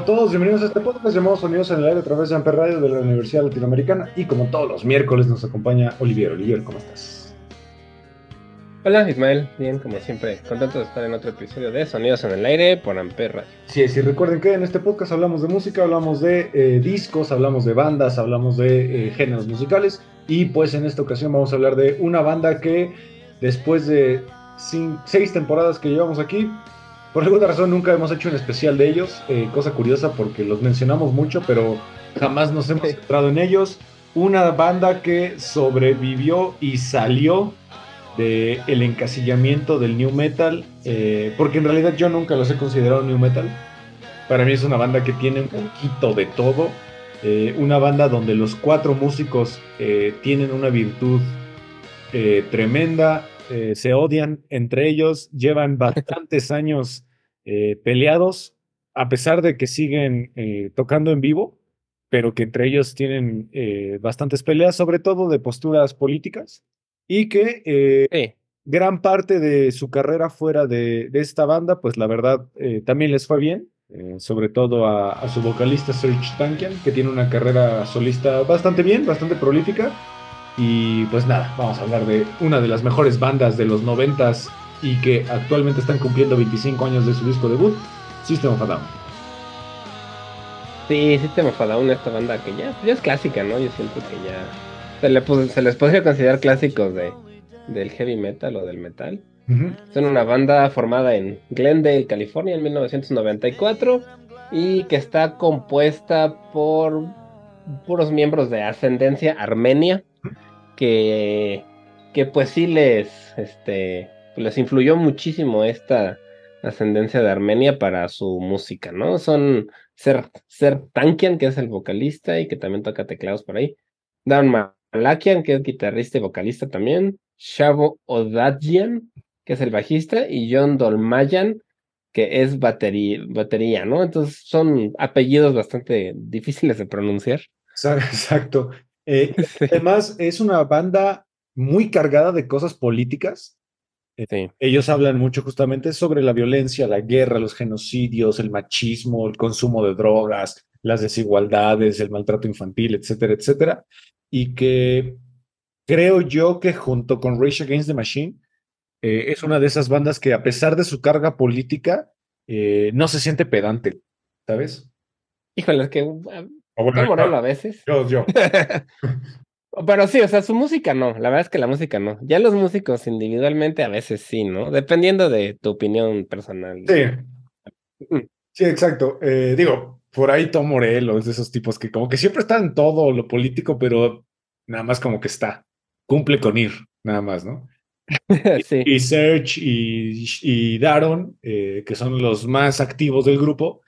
A todos, bienvenidos a este podcast llamado Sonidos en el Aire a través de Amper Radio de la Universidad Latinoamericana y como todos los miércoles nos acompaña Olivier. Olivier, ¿cómo estás? Hola Ismael, bien como siempre, contento de estar en otro episodio de Sonidos en el Aire por Amper Radio. Sí, sí, recuerden que en este podcast hablamos de música, hablamos de eh, discos, hablamos de bandas, hablamos de eh, géneros musicales y pues en esta ocasión vamos a hablar de una banda que después de seis temporadas que llevamos aquí, por alguna razón nunca hemos hecho un especial de ellos, eh, cosa curiosa porque los mencionamos mucho pero jamás nos hemos centrado en ellos. Una banda que sobrevivió y salió de el encasillamiento del new metal, eh, porque en realidad yo nunca los he considerado new metal. Para mí es una banda que tiene un poquito de todo, eh, una banda donde los cuatro músicos eh, tienen una virtud tremenda, se odian entre ellos, llevan bastantes años eh, peleados, a pesar de que siguen eh, tocando en vivo, pero que entre ellos tienen eh, bastantes peleas, sobre todo de posturas políticas, y que gran parte de su carrera fuera de, de esta banda, pues la verdad también les fue bien, sobre todo a, a su vocalista Serge Tankian, que tiene una carrera solista bastante bien, bastante prolífica. Y pues nada, vamos a hablar de una de las mejores bandas de los noventas y que actualmente están cumpliendo 25 años de su disco debut, System of a Down. sí, sí te enfada una esta banda que ya, ya es clásica, ¿no? Yo siento que ya se, le, se les podría considerar clásicos de, del heavy metal o del metal. Son una banda formada en Glendale, California, en 1994 y que está compuesta por puros miembros de ascendencia armenia que, que pues sí les, este, les influyó muchísimo esta ascendencia de Armenia para su música, ¿no? Son Ser, Ser Tankian, que es el vocalista y que también toca teclados por ahí, Dan Malakian, que es guitarrista y vocalista también, Shavo Odadjian, que es el bajista, y John Dolmayan, que es batería, batería, ¿no? Entonces son apellidos bastante difíciles de pronunciar. Exa- Exacto. Eh, además, es una banda muy cargada de cosas políticas. Sí. Ellos hablan mucho justamente sobre la violencia, la guerra, los genocidios, el machismo, el consumo de drogas, las desigualdades, el maltrato infantil, etcétera, etcétera. Y que creo yo que junto con Rage Against the Machine eh, es una de esas bandas que a pesar de su carga política eh, no se siente pedante, ¿sabes? Híjole, es que uh, bueno, a veces. yo, yo. Pero sí, o sea, su música no, la verdad es que la música no. Ya los músicos individualmente a veces sí, ¿no? Dependiendo de tu opinión personal. Sí. Mm. Sí, exacto. Eh, digo, por ahí Tom Morello es de esos tipos que como que siempre está en todo lo político, pero nada más como que está. Cumple con ir, nada más, ¿no? sí. Y Serge y, y Daron, eh, que son los más activos del grupo,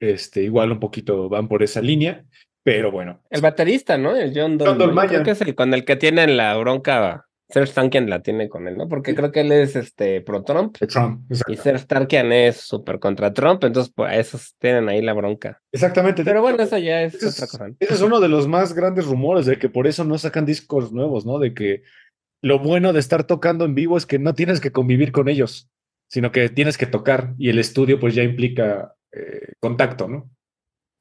este, igual un poquito van por esa línea, pero bueno. El baterista, ¿no? El John John Dolmayan. Creo que es el con el que tienen la bronca. Serge Tankian la tiene con él, ¿no? Porque creo que él es este pro Trump Trump, exacto. y Serge Tankian es súper contra Trump, entonces pues esos tienen ahí la bronca. Exactamente. Pero bueno, eso ya es otra cosa. ese es uno de los más grandes rumores de que por eso no sacan discos nuevos, ¿no? De que lo bueno de estar tocando en vivo es que no tienes que convivir con ellos, sino que tienes que tocar y el estudio pues ya implica eh, contacto, ¿no?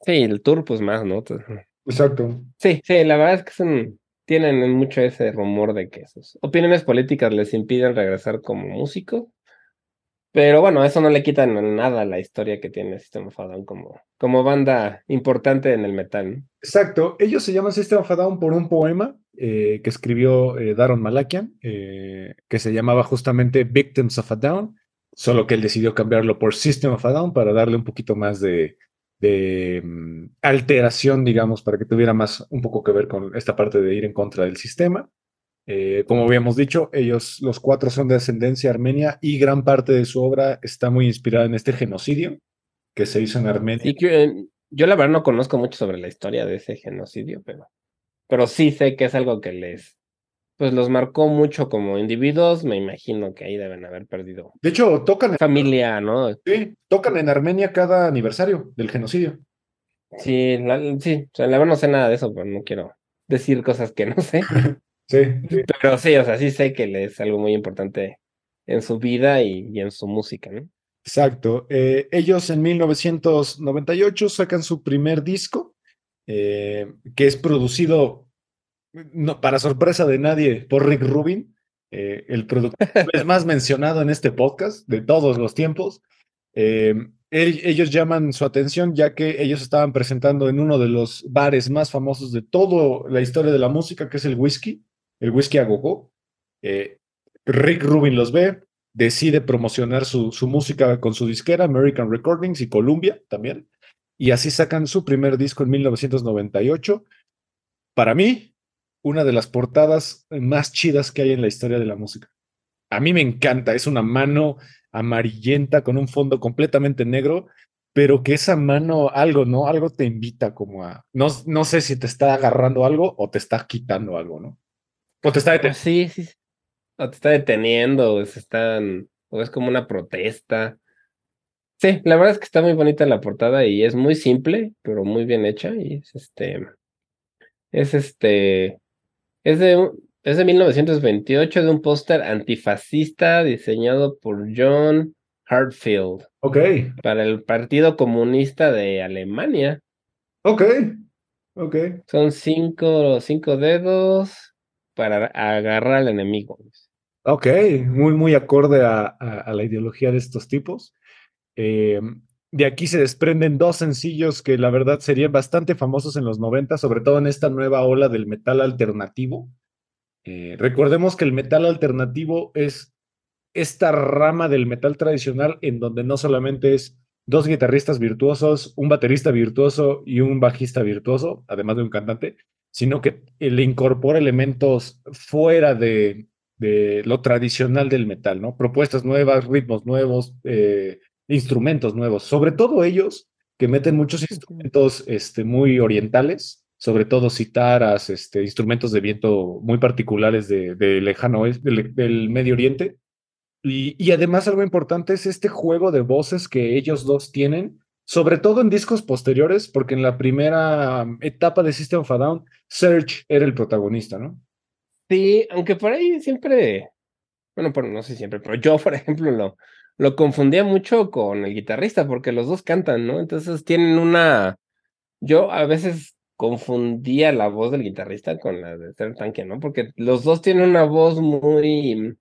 Sí, el tour pues más, ¿no? Exacto. Sí, sí, la verdad es que son, tienen mucho ese rumor de que sus opiniones políticas les impiden regresar como músico. Pero bueno, eso no le quita nada a la historia que tiene System of a Down como, como banda importante en el metal. ¿no? Exacto. Ellos se llaman System of a Down por un poema eh, que escribió eh, Daron Malakian, eh, que se llamaba justamente Victims of a Down, solo que él decidió cambiarlo por System of a Down para darle un poquito más de, de mm, alteración, digamos, para que tuviera más un poco que ver con esta parte de ir en contra del sistema. Eh, como habíamos dicho, ellos, los cuatro son de ascendencia armenia y gran parte de su obra está muy inspirada en este genocidio que se hizo en Armenia. Y eh, yo la verdad no conozco mucho sobre la historia de ese genocidio, pero, pero sí sé que es algo que les, pues los marcó mucho como individuos. Me imagino que ahí deben haber perdido De hecho, tocan en, familia, ¿no? sí, tocan en Armenia cada aniversario del genocidio. Sí, la, sí, o sea, la verdad no sé nada de eso, pero no quiero decir cosas que no sé. Sí, sí. Pero sí, o sea, sí sé que es algo muy importante en su vida y, y en su música, ¿no? Exacto. Eh, ellos en 1998 sacan su primer disco, eh, que es producido, no, para sorpresa de nadie, por Rick Rubin, eh, el productor más mencionado en este podcast de todos los tiempos. Eh, él- ellos llaman su atención ya que ellos estaban presentando en uno de los bares más famosos de toda la historia de la música, que es el whisky, el whisky a gogo. Eh, Rick Rubin los ve, decide promocionar su, su música con su disquera, American Recordings y Columbia también. Y así sacan su primer disco en 1998. Para mí, una de las portadas más chidas que hay en la historia de la música. A mí me encanta, es una mano amarillenta con un fondo completamente negro, pero que esa mano algo, ¿no? Algo te invita como a, no, no sé si te está agarrando algo o te está quitando algo, ¿no? O te está Pues deteniendo. sí, sí. O te está deteniendo, o se están, o es como una protesta. Sí, la verdad es que está muy bonita la portada y es muy simple, pero muy bien hecha. Y es este, es este, es de, es de 1928 de un póster antifascista diseñado por John Hartfield Ok, para el Partido Comunista de Alemania. ok, ok. Son cinco, cinco dedos para agarrar al enemigo. Ok, muy, muy acorde a, a- a la ideología de estos tipos. Eh, de aquí se desprenden dos sencillos que la verdad serían bastante famosos en los 90, sobre todo en esta nueva ola del metal alternativo. Eh, recordemos que el metal alternativo es esta rama del metal tradicional en donde no solamente es dos guitarristas virtuosos, un baterista virtuoso y un bajista virtuoso, además de un cantante, sino que le incorpora elementos fuera de, de lo tradicional del metal, ¿no? Propuestas nuevas, ritmos nuevos, eh, instrumentos nuevos, sobre todo ellos que meten muchos instrumentos este, muy orientales, sobre todo citaras, este, instrumentos de viento muy particulares de, de lejano del, del Medio Oriente. Y, y además algo importante es este juego de voces que ellos dos tienen, sobre todo en discos posteriores, porque en la primera etapa de System of a Down, Serge era el protagonista, ¿no? Sí, aunque por ahí siempre, bueno, por, no sé siempre, pero yo, por ejemplo, lo, lo confundía mucho con el guitarrista, porque los dos cantan, ¿no? Entonces tienen una, yo a veces confundía la voz del guitarrista con la de Serj Tankian, ¿no? Porque los dos tienen una voz muy,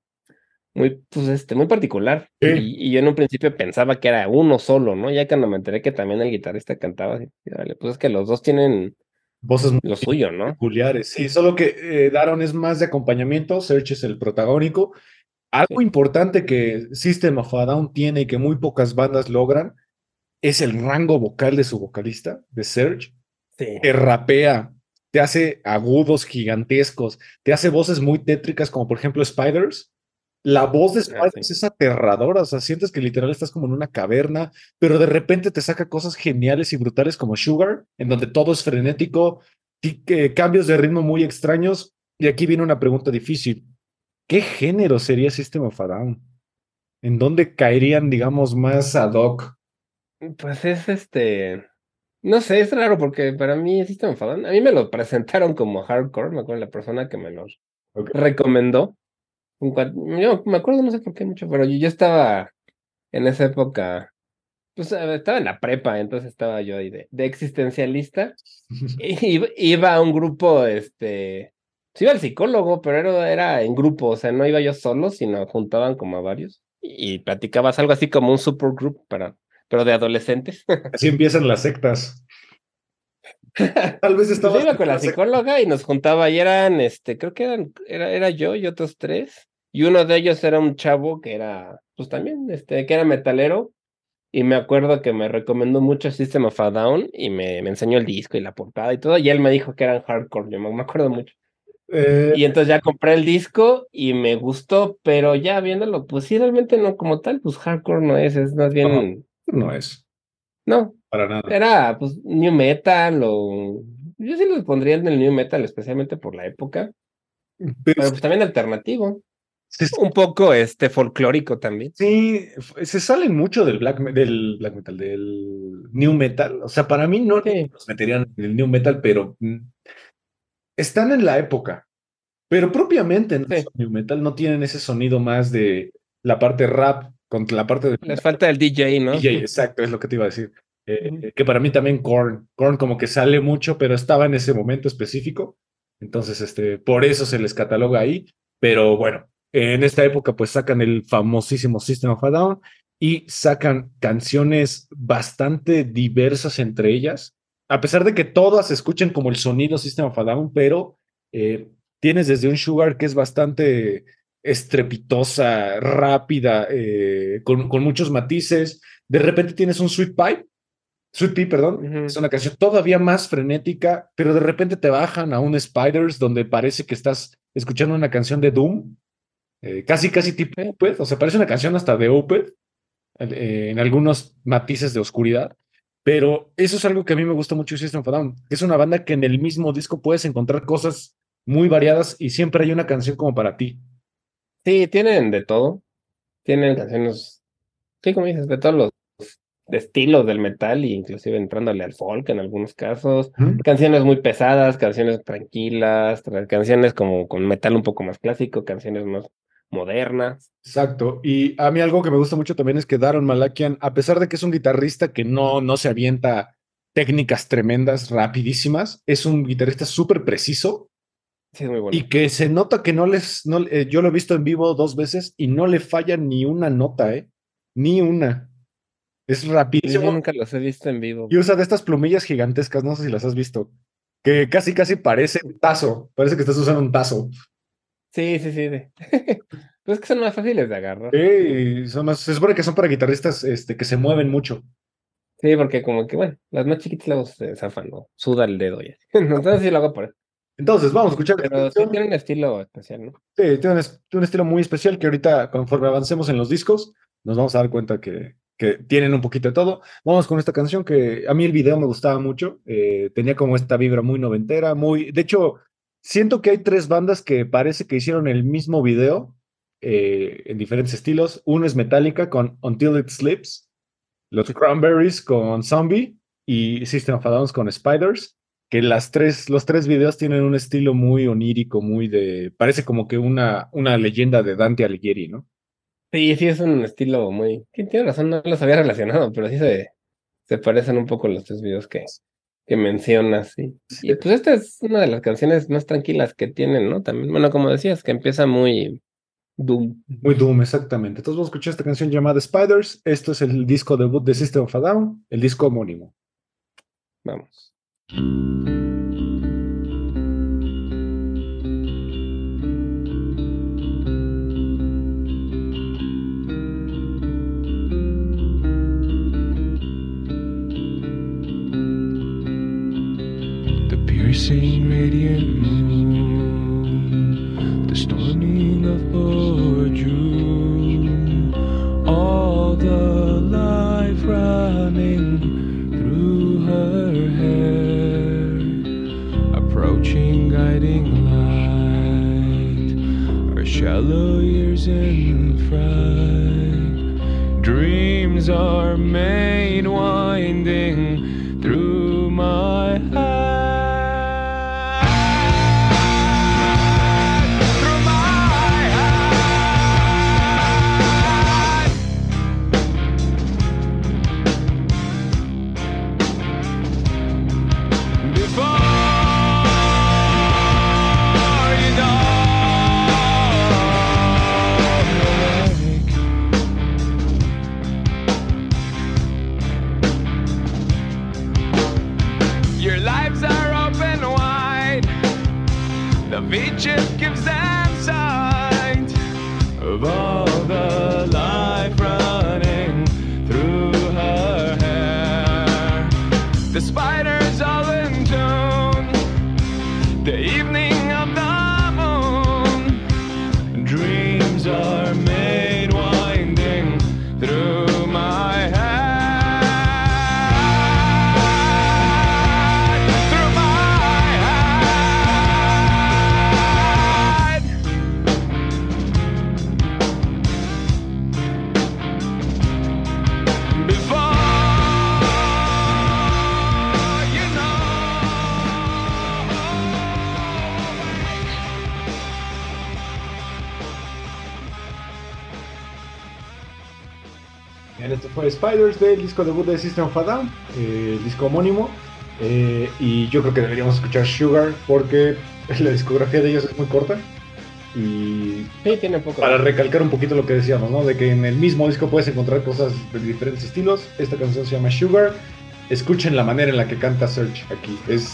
muy, pues, este, muy particular. Sí. Y, y yo en un principio pensaba que era uno solo, ¿no? Ya cuando me enteré que también el guitarrista cantaba, dije, "Órale, pues es que los dos tienen Voces muy lo suyo, ¿no? peculiares. Sí, solo que eh, Daron es más de acompañamiento, Serge es el protagónico. Algo importante que System of a Down tiene y que muy pocas bandas logran es el rango vocal de su vocalista, de Serge. Sí. te rapea, te hace agudos gigantescos, te hace voces muy tétricas, como por ejemplo Spiders. La voz de Ah, Spiders sí. es aterradora, o sea, sientes que literal estás como en una caverna, pero de repente te saca cosas geniales y brutales como Sugar, en donde todo es frenético, ti- que- cambios de ritmo muy extraños. Y aquí viene una pregunta difícil. ¿Qué género sería System of a Down? ¿En dónde caerían, digamos, más ad hoc? Pues es este. No sé, es raro porque para mí System of a Down- A mí me lo presentaron como hardcore, me acuerdo la persona que me Ok. recomendó. Yo me acuerdo, no sé por qué mucho, pero yo, yo estaba en esa época pues eh, estaba en la prepa, entonces estaba yo ahí de, de existencialista. Y iba a un grupo, este, sí iba al psicólogo, pero era, era en grupo, o sea, no iba yo solo, sino juntaban como a varios y platicabas algo así como un supergroup para, pero de adolescentes. Así empiezan las sectas. Tal vez Yo estaba. iba con la psicóloga y nos juntaba y eran, este, creo que eran, era, era yo y otros tres. Y uno de ellos era un chavo que era, pues también, este, que era metalero. Y me acuerdo que me recomendó mucho System of a Down y me, me enseñó el disco y la portada y todo. Y él me dijo que eran hardcore, yo me, me acuerdo mucho. Eh, Y entonces ya compré el disco y me gustó, pero ya viéndolo, pues sí, realmente no como tal, pues hardcore no es, es más bien, no es. no, Para nada. era pues new metal o yo sí los pondría en el new metal, especialmente por la época, Pero pero pues también alternativo, se, un poco este folclórico también. sí, se salen mucho del black, del black metal, del new metal. O sea, para mí no Sí. los meterían en el new metal, pero mm, están en la época. Pero propiamente no Sí. new metal, no tienen ese sonido más de la parte rap contra la parte de Les falta el DJ, ¿no? DJ, exacto, es lo que te iba a decir. Eh, Ujú. que para mí también Korn, Korn como que sale mucho, pero estaba en ese momento específico. Entonces, este, por eso se les cataloga ahí. Pero bueno, en esta época pues sacan el famosísimo System of a Down y sacan canciones bastante diversas entre ellas. A pesar de que todas se escuchen como el sonido System of a Down, pero eh, tienes desde un Sugar que es bastante estrepitosa, rápida, eh, con, con muchos matices. De repente tienes un Sweet Pie, Sweet Pea, perdón, es una canción todavía más frenética, pero de repente te bajan a un Spiders donde parece que estás escuchando una canción de Doom, eh, casi, casi tipo. Opeth, o sea, parece una canción hasta de Opeth, en algunos matices de oscuridad. Pero eso es algo que a mí me gusta mucho de System of a Down. Es una banda que en el mismo disco puedes encontrar cosas muy variadas y siempre hay una canción como para ti. Sí, tienen de todo. Tienen canciones, sí, como dices, de todos los estilos del metal, e inclusive entrándole al folk en algunos casos. Canciones muy pesadas, canciones tranquilas, tra- canciones como con metal un poco más clásico, canciones más modernas. Exacto. Y a mí algo que me gusta mucho también es que Daron Malakian, a pesar de que es un guitarrista que no, no se avienta técnicas tremendas, rapidísimas, es un guitarrista súper preciso Sí, muy bueno. y que se nota que no les, no, eh, yo lo he visto en vivo dos veces y no le falla ni una nota, ¿eh? Ni una. Es Yo rapidísimo. nunca los he visto en vivo. Y usa de estas plumillas gigantescas, no sé si las has visto, que casi, casi parece un tazo, parece que estás usando un tazo. Sí, sí, sí. de- Pues es que son más fáciles de agarrar. Sí, son más, se supone que son para guitarristas este, que se mueven mucho. Sí, porque como que, bueno, las más chiquitas luego se zafan, ¿no? Suda el dedo ya. Entonces sí lo hago por eso. Entonces, vamos a escuchar Pero sí tiene un estilo especial, ¿no? Sí, tiene un, es- tiene un estilo muy especial que ahorita, conforme avancemos en los discos, nos vamos a dar cuenta que, que tienen un poquito de todo. Vamos con esta canción que a mí el video me gustaba mucho. eh, tenía como esta vibra muy noventera, muy. De hecho, siento que hay tres bandas que parece que hicieron el mismo video eh, en diferentes estilos. Uno es Metallica con Until It Sleeps, los Cranberries con Zombie y System of a Down con Spiders que las tres, los tres videos tienen un estilo muy onírico, muy de, parece como que una, una leyenda de Dante Alighieri, ¿no? Sí, sí, es un estilo muy. Tiene razón, no los había relacionado, pero sí se, se parecen un poco los tres videos que, que mencionas. Sí. Y pues esta es una de las canciones más tranquilas que tienen, ¿no? También, bueno, como decías, que empieza muy doom. Muy Doom, exactamente. Entonces vamos a escuchar esta canción llamada Spiders. Esto es el disco debut de System of a Down, el disco homónimo. Vamos. The piercing radiant Spiders del disco debut de System of a Down, eh, el disco homónimo. eh, y yo creo que deberíamos escuchar Sugar porque la discografía de ellos es muy corta. Y Sí, tiene poco. para recalcar un poquito lo que decíamos, ¿no? De que en el mismo disco puedes encontrar cosas de diferentes estilos. Esta canción se llama Sugar. Escuchen la manera en la que canta Search aquí. Es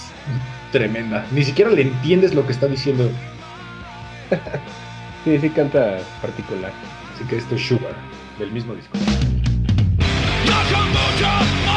tremenda. Ni siquiera le entiendes lo que está diciendo. Sí, sí canta particular. Así que esto es Sugar, del mismo disco. Nakamura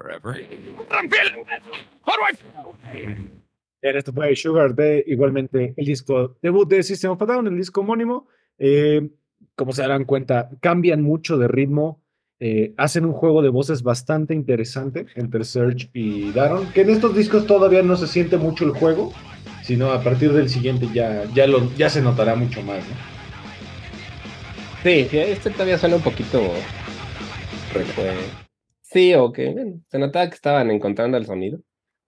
forever. I'm feeling. How do I esto fue Sugar de igualmente el disco debut de System of a Down, el disco homónimo. Eh, como se darán cuenta, cambian mucho de ritmo. eh, hacen un juego de voces bastante interesante entre Serge y Daron, que en estos discos todavía no se siente mucho el juego, sino a partir del siguiente ya, ya, lo, ya se notará mucho más. ¿no? Sí, este todavía suena un poquito. eh, Sí, o que bueno, se notaba que estaban encontrando el sonido.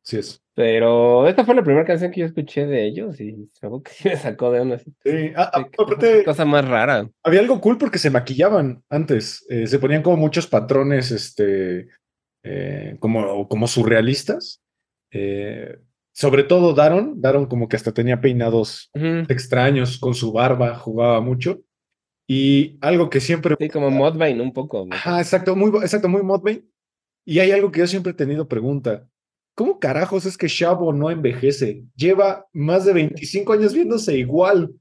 Sí es. Pero esta fue la primera canción que yo escuché de ellos y algo que sí me sacó de una Sí, ah, ah, aparte, cosa más rara. Había algo cool porque se maquillaban antes. eh, se ponían como muchos patrones, este, eh, como, como surrealistas. Eh, sobre todo Daron. Daron como que hasta tenía peinados extraños con su barba, jugaba mucho. Y algo que siempre. Sí, como Modvine un poco. ¿no? Ajá, exacto, muy, exacto, muy Modbane. Y hay algo que yo siempre he tenido pregunta. ¿Cómo carajos es que Shabo no envejece? Lleva más de 25 años viéndose igual.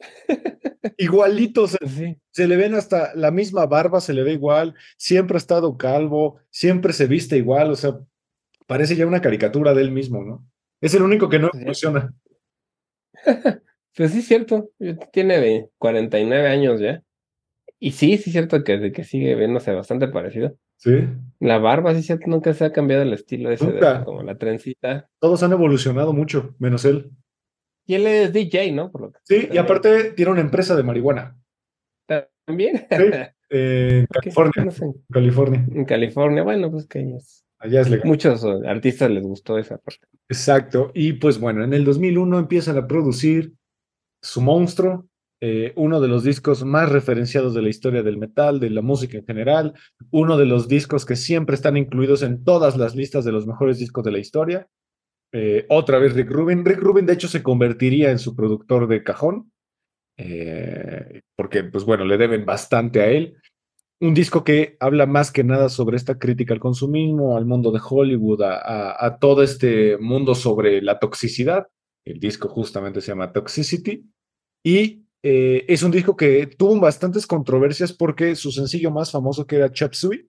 Igualito, se, Sí. se le ven hasta la misma barba, se le ve igual, siempre ha estado calvo, siempre se viste igual, o sea, parece ya una caricatura de él mismo, ¿no? Es el único que no Sí. funciona. Pues sí, es cierto. Tiene de 49 años ya. Y sí, sí, es cierto que, que sigue viéndose bastante parecido. Sí. La barba, sí, cierto, nunca se ha cambiado el estilo ese de Nunca. como la trencita. Todos han evolucionado mucho, menos él. Y él es DJ, ¿no? Por lo que Sí, y aparte tiene una empresa de marihuana. también. Sí. Eh, en. California. No sé. California. En California, bueno, pues que es- Allá es legal. muchos artistas les gustó esa parte. Exacto. Y pues bueno, en el 2001 empiezan a producir su monstruo, eh, uno de los discos más referenciados de la historia del metal, de la música en general, uno de los discos que siempre están incluidos en todas las listas de los mejores discos de la historia. Eh, otra vez Rick Rubin. Rick Rubin, de hecho, se convertiría en su productor de cajón, eh, porque, pues bueno, le deben bastante a él. Un disco que habla más que nada sobre esta crítica al consumismo, al mundo de Hollywood, a, a- a todo este mundo sobre la toxicidad. El disco justamente se llama Toxicity. Y eh, es un disco que tuvo bastantes controversias porque su sencillo más famoso, que era Chop Suey,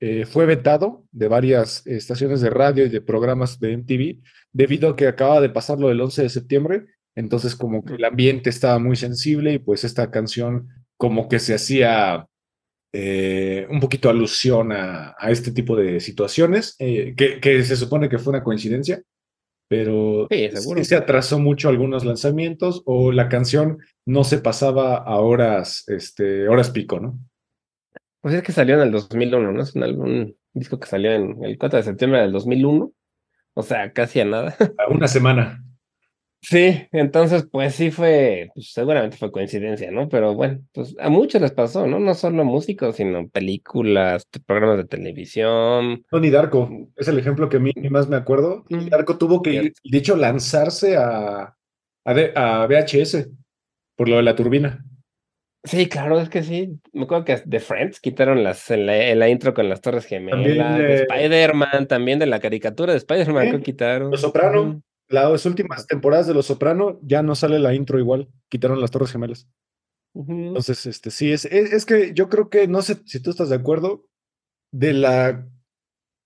eh, fue vetado de varias estaciones de radio y de programas de MTV debido a que acaba de pasar lo del 11 de septiembre. Entonces, como que el ambiente estaba muy sensible y pues esta canción como que se hacía eh, un poquito alusión a, este tipo de situaciones, eh, que se supone que fue una coincidencia, pero Sí, se atrasó mucho algunos lanzamientos o la canción no se pasaba a horas, este, horas pico, ¿no? Pues es que salió en el 2001, ¿no? Es un, álbum- un disco que salió en el 4 de septiembre del 2001. O sea, casi a nada. A una semana. Sí, entonces pues sí fue, pues, seguramente fue coincidencia, ¿no? Pero bueno, pues a muchos les pasó, ¿no? No solo músicos, sino películas, programas de televisión. Tony Darko es el ejemplo que a mí más me acuerdo. Mm. Darko tuvo que ir, de hecho, lanzarse a, a, VHS por lo de la turbina. Sí, claro, es que sí. Me acuerdo que de Friends quitaron las en la, en la intro con las Torres Gemelas, de de- Spider-Man, también de la caricatura de Spider-Man que quitaron. Los Soprano, las últimas temporadas de Los Soprano ya no sale la intro igual, quitaron las Torres Gemelas. Entonces, este, sí, es, es, es que yo creo que, no sé si tú estás de acuerdo, de la,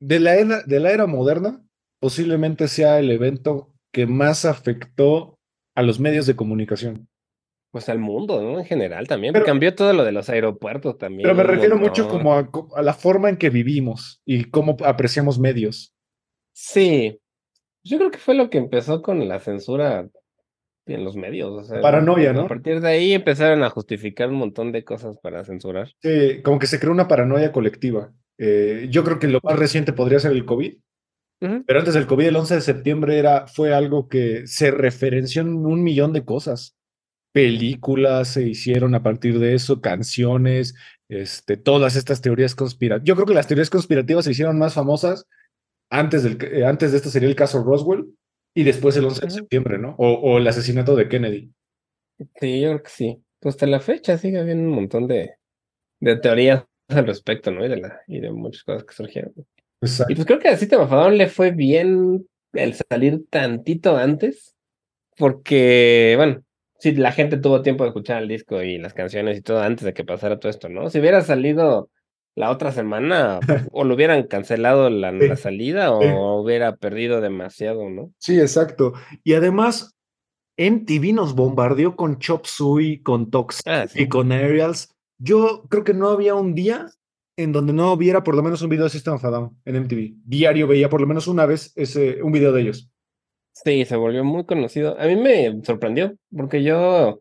de la era, de la era moderna, posiblemente sea el evento que más afectó a los medios de comunicación. Pues al mundo, ¿no? En general también. Pero- Cambió todo lo de los aeropuertos también. Pero me refiero mucho como a, co- a la forma en que vivimos y cómo apreciamos medios. Sí. Yo creo que fue lo que empezó con la censura en los medios. O sea, Paranoia, A ¿no? partir de ahí empezaron a justificar un montón de cosas para censurar. Sí, como que se creó una paranoia colectiva. Eh, yo creo que lo más reciente podría ser el COVID, pero antes del COVID, el 11 de septiembre, era, fue algo que se referenció en un millón de cosas. Películas se hicieron a partir de eso, canciones, este, todas estas teorías conspirativas. Yo creo que las teorías conspirativas se hicieron más famosas antes, del, eh, antes de esto sería el caso Roswell y después el 11 de septiembre, ¿no? O, o el asesinato de Kennedy. Sí, yo creo que sí. Pues hasta la fecha sigue habiendo un montón de, de teorías al respecto, ¿no? Y de, la, y de muchas cosas que surgieron. Exacto. Y pues creo que a System of a Down le fue bien el salir tantito antes, porque, bueno, sí, la gente tuvo tiempo de escuchar el disco y las canciones y todo antes de que pasara todo esto, ¿no? Si hubiera salido la otra semana, o lo hubieran cancelado la, salida, o hubiera perdido demasiado, ¿no? Sí, exacto. Y además, MTV nos bombardeó con Chop Suey, con Tox Ah, sí. y con Aerials. Yo creo que no había un día en donde no hubiera por lo menos un video de System of a Down en MTV. Diario veía por lo menos una vez ese, un video de ellos. Sí, se volvió muy conocido. A mí me sorprendió, porque yo,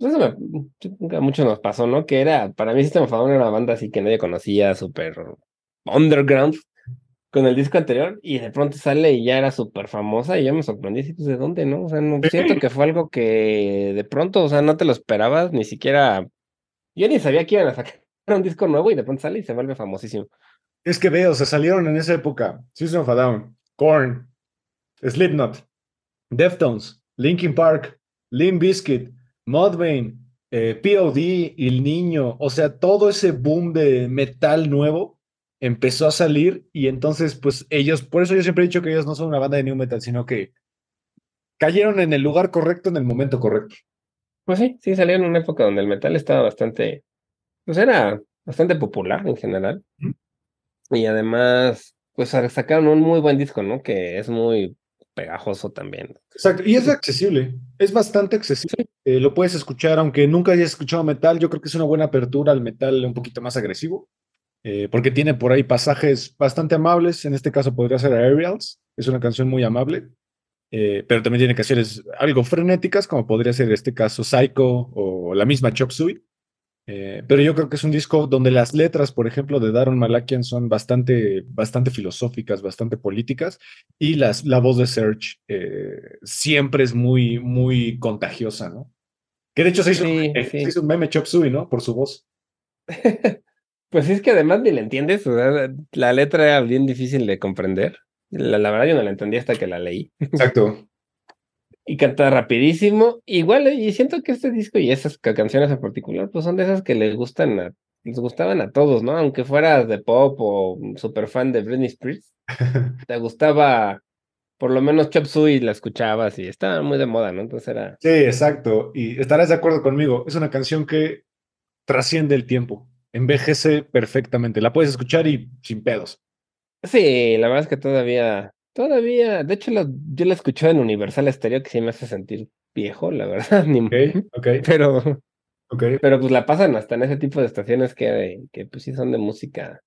pues eso me, a muchos nos pasó, ¿no? Que era, para mí System of a Down era una banda así que nadie conocía, súper underground, con el disco anterior, y de pronto sale y ya era súper famosa, y yo me sorprendí, así, pues, ¿de dónde, no? O sea, no, siento que fue algo que de pronto, o sea, no te lo esperabas, ni siquiera, yo ni sabía que iban a sacar un disco nuevo, y de pronto sale y se vuelve famosísimo. Es que veo, o sea, salieron en esa época System of a Down, Korn, Slipknot, Deftones, Linkin Park, Limp Bizkit, Mudvayne, eh, POD, El Niño, o sea, todo ese boom de metal nuevo empezó a salir y entonces, pues ellos, por eso yo siempre he dicho que ellos no son una banda de new metal, sino que cayeron en el lugar correcto en el momento correcto. Pues sí, sí, salió en una época donde el metal estaba bastante, pues era bastante popular en general. Y además, pues sa- sacaron un muy buen disco, ¿no? Que es muy pegajoso también. Exacto, y es accesible, es bastante accesible. Eh, lo puedes escuchar, aunque nunca hayas escuchado metal, yo creo que es una buena apertura al metal un poquito más agresivo, eh, porque tiene por ahí pasajes bastante amables, en este caso podría ser Aerials, es una canción muy amable, eh, pero también tiene canciones algo frenéticas, como podría ser este caso Psycho o la misma Chop Suey. Eh, pero yo creo que es un disco donde las letras, por ejemplo, de Daron Malakian son bastante, bastante filosóficas, bastante políticas, y las, la voz de Serge eh, siempre es muy, muy contagiosa, ¿no? Que de hecho se hizo, Sí, se hizo un meme Chop Suey, ¿no? Por su voz. Pues es que además ni la entiendes, o sea, la letra era bien difícil de comprender. La, la verdad yo no la entendí hasta que la leí. Exacto. Y canta rapidísimo. Igual, eh, y siento que este disco y esas ca- canciones en particular, pues son de esas que les gustan a, les gustaban a todos, ¿no? Aunque fueras de pop o super fan de Britney Spears, te gustaba, por lo menos Chop Suey la escuchabas y estaba muy de moda, ¿no? Entonces era, Sí, exacto. Y estarás de acuerdo conmigo. Es una canción que trasciende el tiempo. Envejece perfectamente. La puedes escuchar y sin pedos. sí, la verdad es que todavía, todavía, de hecho la- yo la escuché en Universal Stereo que sí me hace sentir viejo, la verdad, ni, Ok, ok, pero, ok. pero pues la pasan hasta en ese tipo de estaciones que, que pues sí son de música,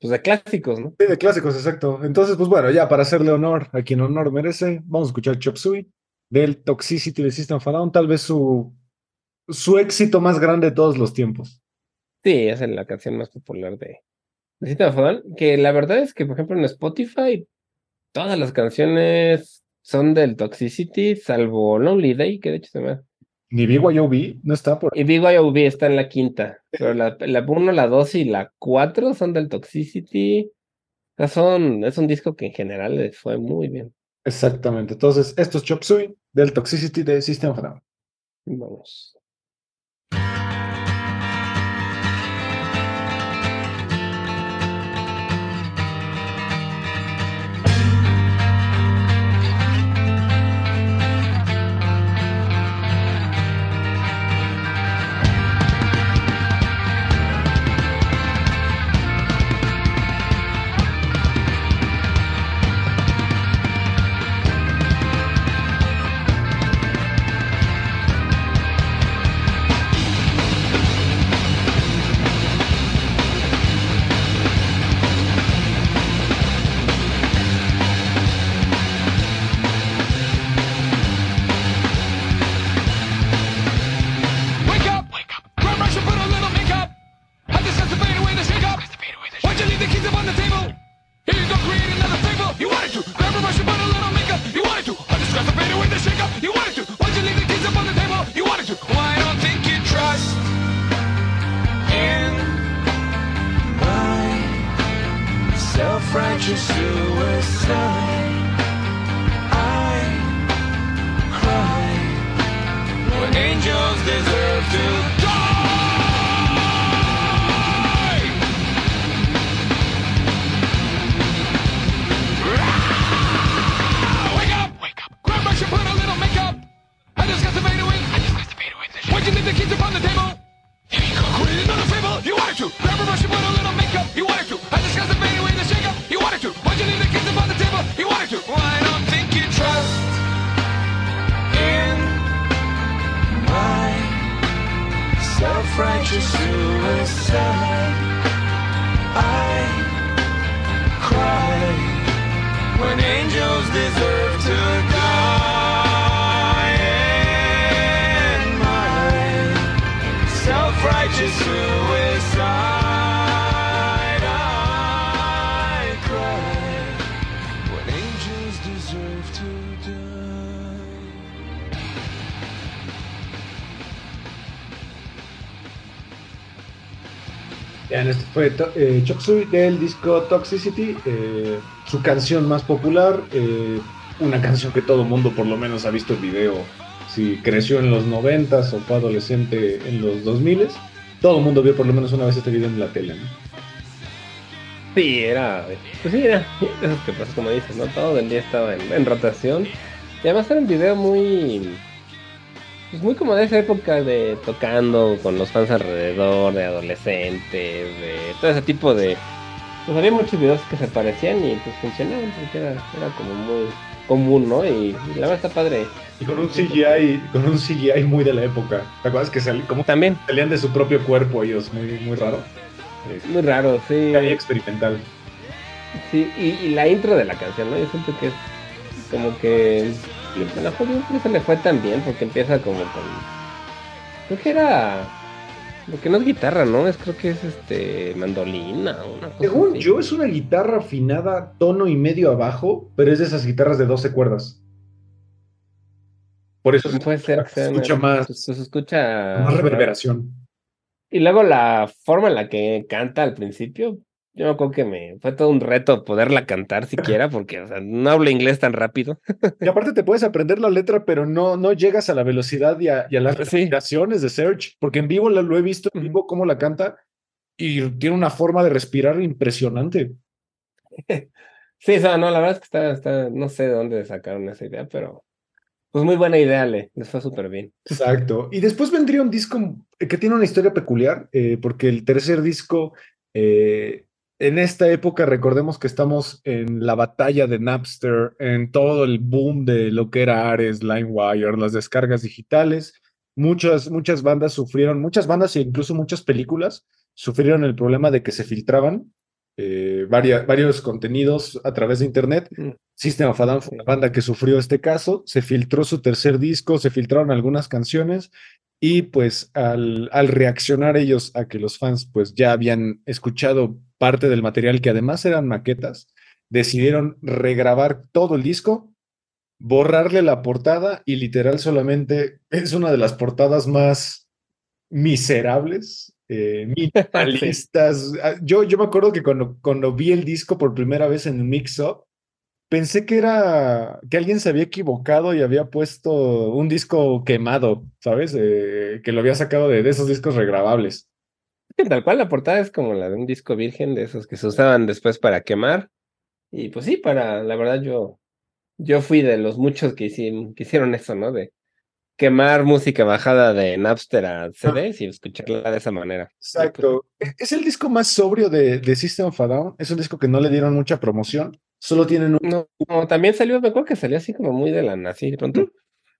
pues de clásicos, ¿no? Sí, de clásicos, exacto. Entonces, pues bueno, ya para hacerle honor a quien honor merece, vamos a escuchar Chop Suey del Toxicity de System of a Down, tal vez su, su éxito más grande de todos los tiempos. Sí, es la canción más popular de, de System of a Down, que la verdad es que, por ejemplo, en Spotify, todas las canciones son del Toxicity, salvo Lonely Day, que de hecho se me... Ni BYOB no está por Y BYOB está en la quinta, pero la, la 1, la 2 y la 4 son del Toxicity. O sea, son, es un disco que en general les fue muy bien. Exactamente. Entonces, esto es Chop Suey del Toxicity de System of Down. Vamos. Fue eh, del disco Toxicity, eh, su canción más popular, eh, una canción que todo mundo por lo menos ha visto el video, si creció en los 90s o fue adolescente en los 2000 todo mundo vio por lo menos una vez este video en la tele. ¿no? Sí, era, pues sí, era de esos que pasa como dices, ¿no? Todo el día estaba en, en rotación. Y además era un video muy, pues muy como de esa época de tocando con los fans alrededor, de adolescentes, de todo ese tipo de... Pues había muchos videos que se parecían y pues funcionaban porque era, era como muy común, ¿no? Y, y la verdad está padre. Y con un CGI, con un CGI muy de la época. ¿Te acuerdas que sal- como También, salían de su propio cuerpo ellos? Muy, muy raro. Muy raro, sí. CGI experimental. Sí, y, y la intro de la canción, ¿no? Yo siento que es como que a lo mejor se le fue tan bien porque empieza como con creo que era Lo que no es guitarra, ¿no? Es creo que es este mandolina. Una cosa Según así. yo, es una guitarra afinada, tono y medio abajo, pero es de esas guitarras de 12 cuerdas. Por eso se Puede ser que se sea escucha más, se escucha más reverberación. Y luego la forma en la que canta al principio, yo me acuerdo que me fue todo un reto poderla cantar siquiera, porque o sea, no hablo inglés tan rápido. Y aparte te puedes aprender la letra, pero no, no llegas a la velocidad y a, y a las Sí. respiraciones de Serge, porque en vivo lo, lo he visto en vivo cómo la canta y tiene una forma de respirar impresionante. Sí, o sea, no, la verdad es que está, está, no sé de dónde sacaron esa idea, pero pues muy buena idea, Le, les fue súper bien. Exacto. Y después vendría un disco que tiene una historia peculiar, eh, porque el tercer disco, eh, en esta época, recordemos que estamos en la batalla de Napster, en todo el boom de lo que era Ares, LimeWire, las descargas digitales. Muchas, muchas bandas sufrieron, muchas bandas e incluso muchas películas sufrieron el problema de que se filtraban eh, varios contenidos a través de Internet. Mm. System of a Down fue una banda que sufrió este caso, se filtró su tercer disco, se filtraron algunas canciones y pues al, al reaccionar ellos a que los fans pues ya habían escuchado parte del material que además eran maquetas, decidieron regrabar todo el disco, borrarle la portada y literal solamente es una de las portadas más miserables, eh, minimalistas. Ah, Yo, yo me acuerdo que cuando, cuando vi el disco por primera vez en Mix Up, pensé que era que alguien se había equivocado y había puesto un disco quemado, ¿sabes? Eh, que lo había sacado de, de esos discos regrabables. Tal cual la portada es como la de un disco virgen de esos que se usaban después para quemar. Y pues sí, para, la verdad yo, yo fui de los muchos que, hicim- que hicieron eso, ¿no? De quemar música bajada de Napster a CDs y escucharla de esa manera. Exacto. E- Es el disco más sobrio de, de System of a Down. Es un disco que no le dieron mucha promoción. Solo tienen un... No, no, también salió, me acuerdo que salió así como muy de la así de pronto.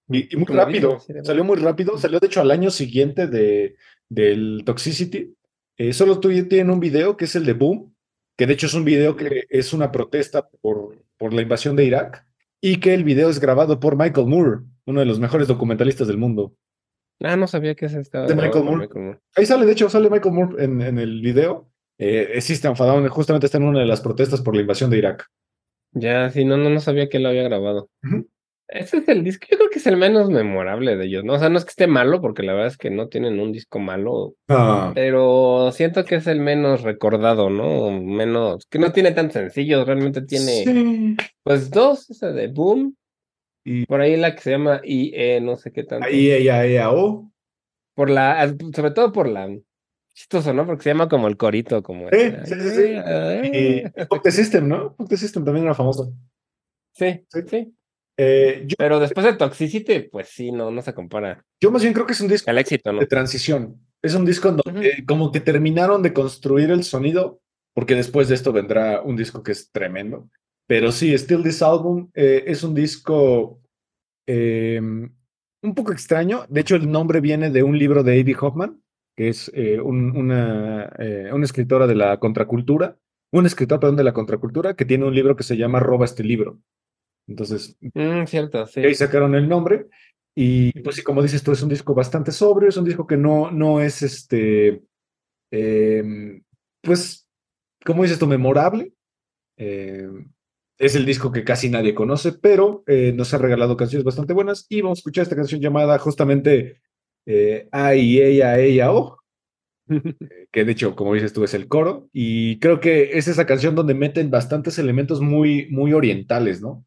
Y, y muy rápido. de- Salió muy rápido. Salió, de hecho, al año siguiente de, del Toxicity. Eh, solo tú tienen un video que es el de Boom, que de hecho es un video que es una protesta por, por la invasión de Irak y que el video es grabado por Michael Moore, uno de los mejores documentalistas del mundo. Ah, no sabía que ese estaba. De Michael por Moore. Ahí sale, de hecho, sale Michael Moore en, en el video. Eh, a Down justamente está en una de las protestas por la invasión de Irak. Ya, sí, no, no, no sabía que lo había grabado. Ujú. Ese es el disco, yo creo que es el menos memorable de ellos, ¿no? O sea, no es que esté malo, porque la verdad es que no tienen un disco malo, Ah, pero siento que es el menos recordado, ¿no? Menos, que no tiene tan sencillos, realmente tiene, sí. pues dos, esa de Boom, Y por ahí la que se llama IE, no sé qué tanto. ella, ella, oh. Por la, sobre todo por la, chistoso, ¿no? Porque se llama como el corito, como. Sí, este, sí, sí, sí. "Ay, Y Fuck the System, ¿no? The System también era famoso. Sí, Sí. sí. Eh, yo, Pero después de Toxicity, pues sí, no, no se compara. yo más bien creo que es un disco Al éxito, ¿no? de transición. Es un disco donde como que terminaron de construir el sonido, porque después de esto vendrá un disco que es tremendo. Pero sí, Still This Album eh, es un disco eh, un poco extraño. De hecho, el nombre viene de un libro de Abby Hoffman, que es eh, un- una, eh, una escritora de la contracultura, un escritor, perdón, de la contracultura, que tiene un libro que se llama Roba este libro. Entonces, Mm, cierto, sí. y ahí sacaron el nombre. Y pues sí, como dices tú, es un disco bastante sobrio, es un disco que no, no es este, em, pues, como dices tú, memorable. Em, es el disco que casi nadie conoce, pero eh, nos ha regalado canciones bastante buenas y vamos a escuchar esta canción llamada justamente eh, Ay, ella, ella, oh, eh, que de hecho, como dices tú, es el coro. Y creo que es esa canción donde meten bastantes elementos muy, muy orientales, ¿no?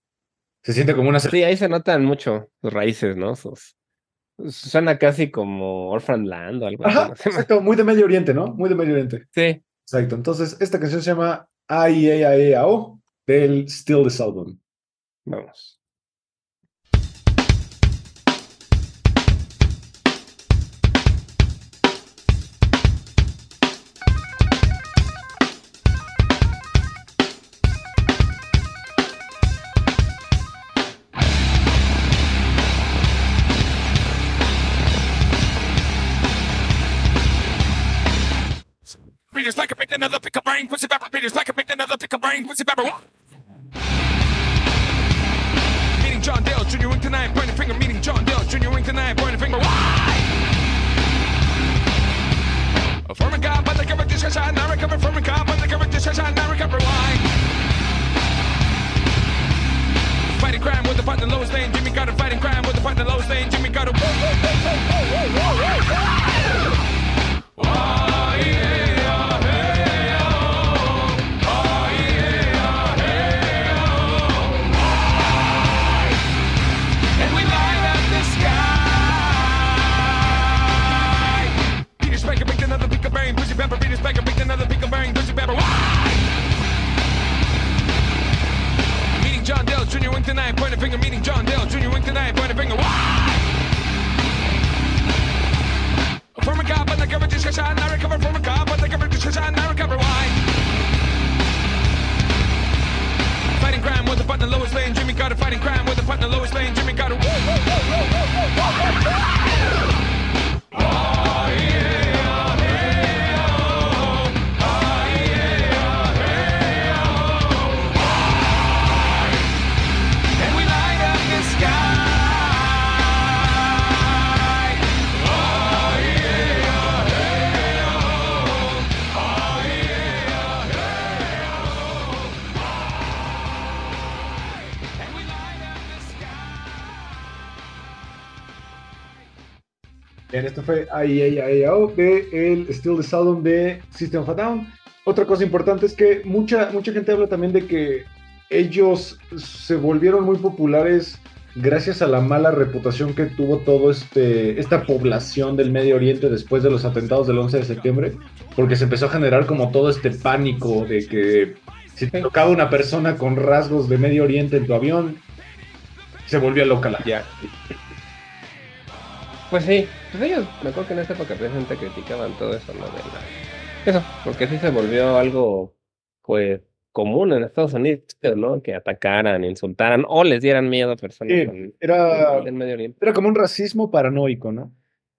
Se siente como una Sí, ahí se notan mucho sus raíces, ¿no? Sus, suena casi como Orphan Land o algo así. Ajá, sé. exacto, muy de Medio Oriente, ¿no? Muy de Medio Oriente. Sí. Exacto. Entonces, esta canción se llama Ay, Ea, Ea, O del Still This Album. Vamos. Peter's like a pick another pick a brain, pussy pepper. Meeting John Dale, Junior Wing tonight, pointing finger. Meeting John Dale, Junior Wing tonight, pointing finger. Why? A cop, but the cover discussion, I recover from a cop, but the cover discussion, I recover why. Fighting crime with the partner lowest lane, Jimmy Carter fighting crime with the partner lowest lane, Jimmy Carter. And Wink tonight, point a finger. Meeting John Dale Jr. Wink tonight, point a finger. Why? From a cop, but the cover discussion. I recover from a cop, but the cover discussion. I recover. Why? Fighting crime with the partner lowest lane. Jimmy Carter fighting crime with the partner lowest lane. Jimmy Carter. And esto fue IAIAO de el Still the Sound de System of a Down. Otra cosa importante es que mucha, mucha gente habla también de que ellos se volvieron muy populares gracias a la mala reputación que tuvo todo este esta población del Medio Oriente después de los atentados del 11 de septiembre, porque se empezó a generar como todo este pánico de que si te tocaba una persona con rasgos de Medio Oriente en tu avión, se volvía loca la Ya. Pues sí, pues ellos, me acuerdo que en esta época precisamente criticaban todo eso, ¿no? Eso, porque sí se volvió algo, pues, común en Estados Unidos, ¿no? Que atacaran, insultaran o les dieran miedo a personas Sí, con- era- del Medio Oriente. Era como un racismo paranoico, ¿no?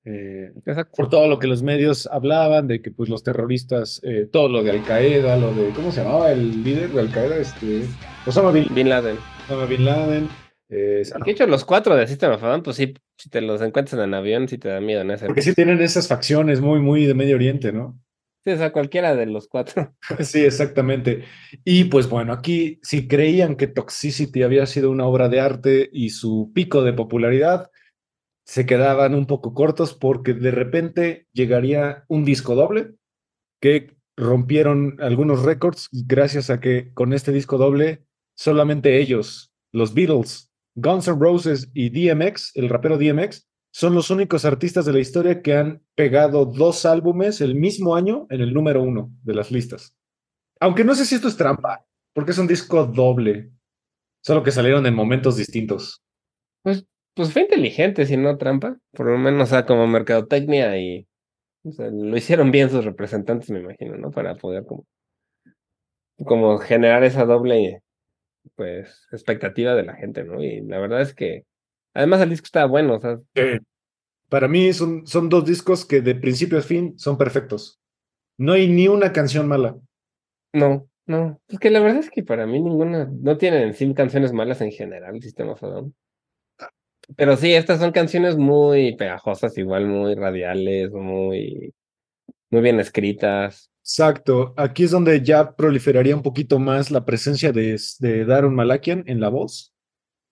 Eh, por todo lo que los medios hablaban de que pues los terroristas, eh, todo lo de Al Qaeda, lo de, ¿cómo se llamaba el líder de Al Qaeda? Este, Osama Bin, Bin Laden. Osama Bin Laden. eh, de hecho los cuatro de System of a Down, pues sí, si te los encuentras en avión, sí te da miedo en ese. porque sí tienen esas facciones muy, muy de Medio Oriente, ¿no? Sí, o sea, cualquiera de los cuatro. Sí, exactamente. Y pues bueno, aquí si creían que Toxicity había sido una obra de arte y su pico de popularidad, se quedaban un poco cortos porque de repente llegaría un disco doble que rompieron algunos récords gracias a que con este disco doble solamente ellos, los Beatles, Guns N' Roses y DMX, el rapero DMX, son los únicos artistas de la historia que han pegado dos álbumes el mismo año en el número uno de las listas. Aunque no sé si esto es trampa, porque es un disco doble, solo que salieron en momentos distintos. Pues, pues fue inteligente, si no trampa. Por lo menos, o sea, como mercadotecnia y lo hicieron bien sus representantes, me imagino, ¿no? Para poder como, como generar esa doble pues expectativa de la gente, ¿no? Y la verdad es que además el disco estaba bueno, o sea, Para mí son, son dos discos que de principio a fin son perfectos. No hay ni una canción mala. no, no. Es que la verdad es que para mí ninguna, no tienen en sí canciones malas en general, Sistema Down. Pero sí, estas son canciones muy pegajosas, igual muy radiales, muy, muy bien escritas. Exacto. Aquí es donde ya proliferaría un poquito más la presencia de, de Darren Malakian en la voz.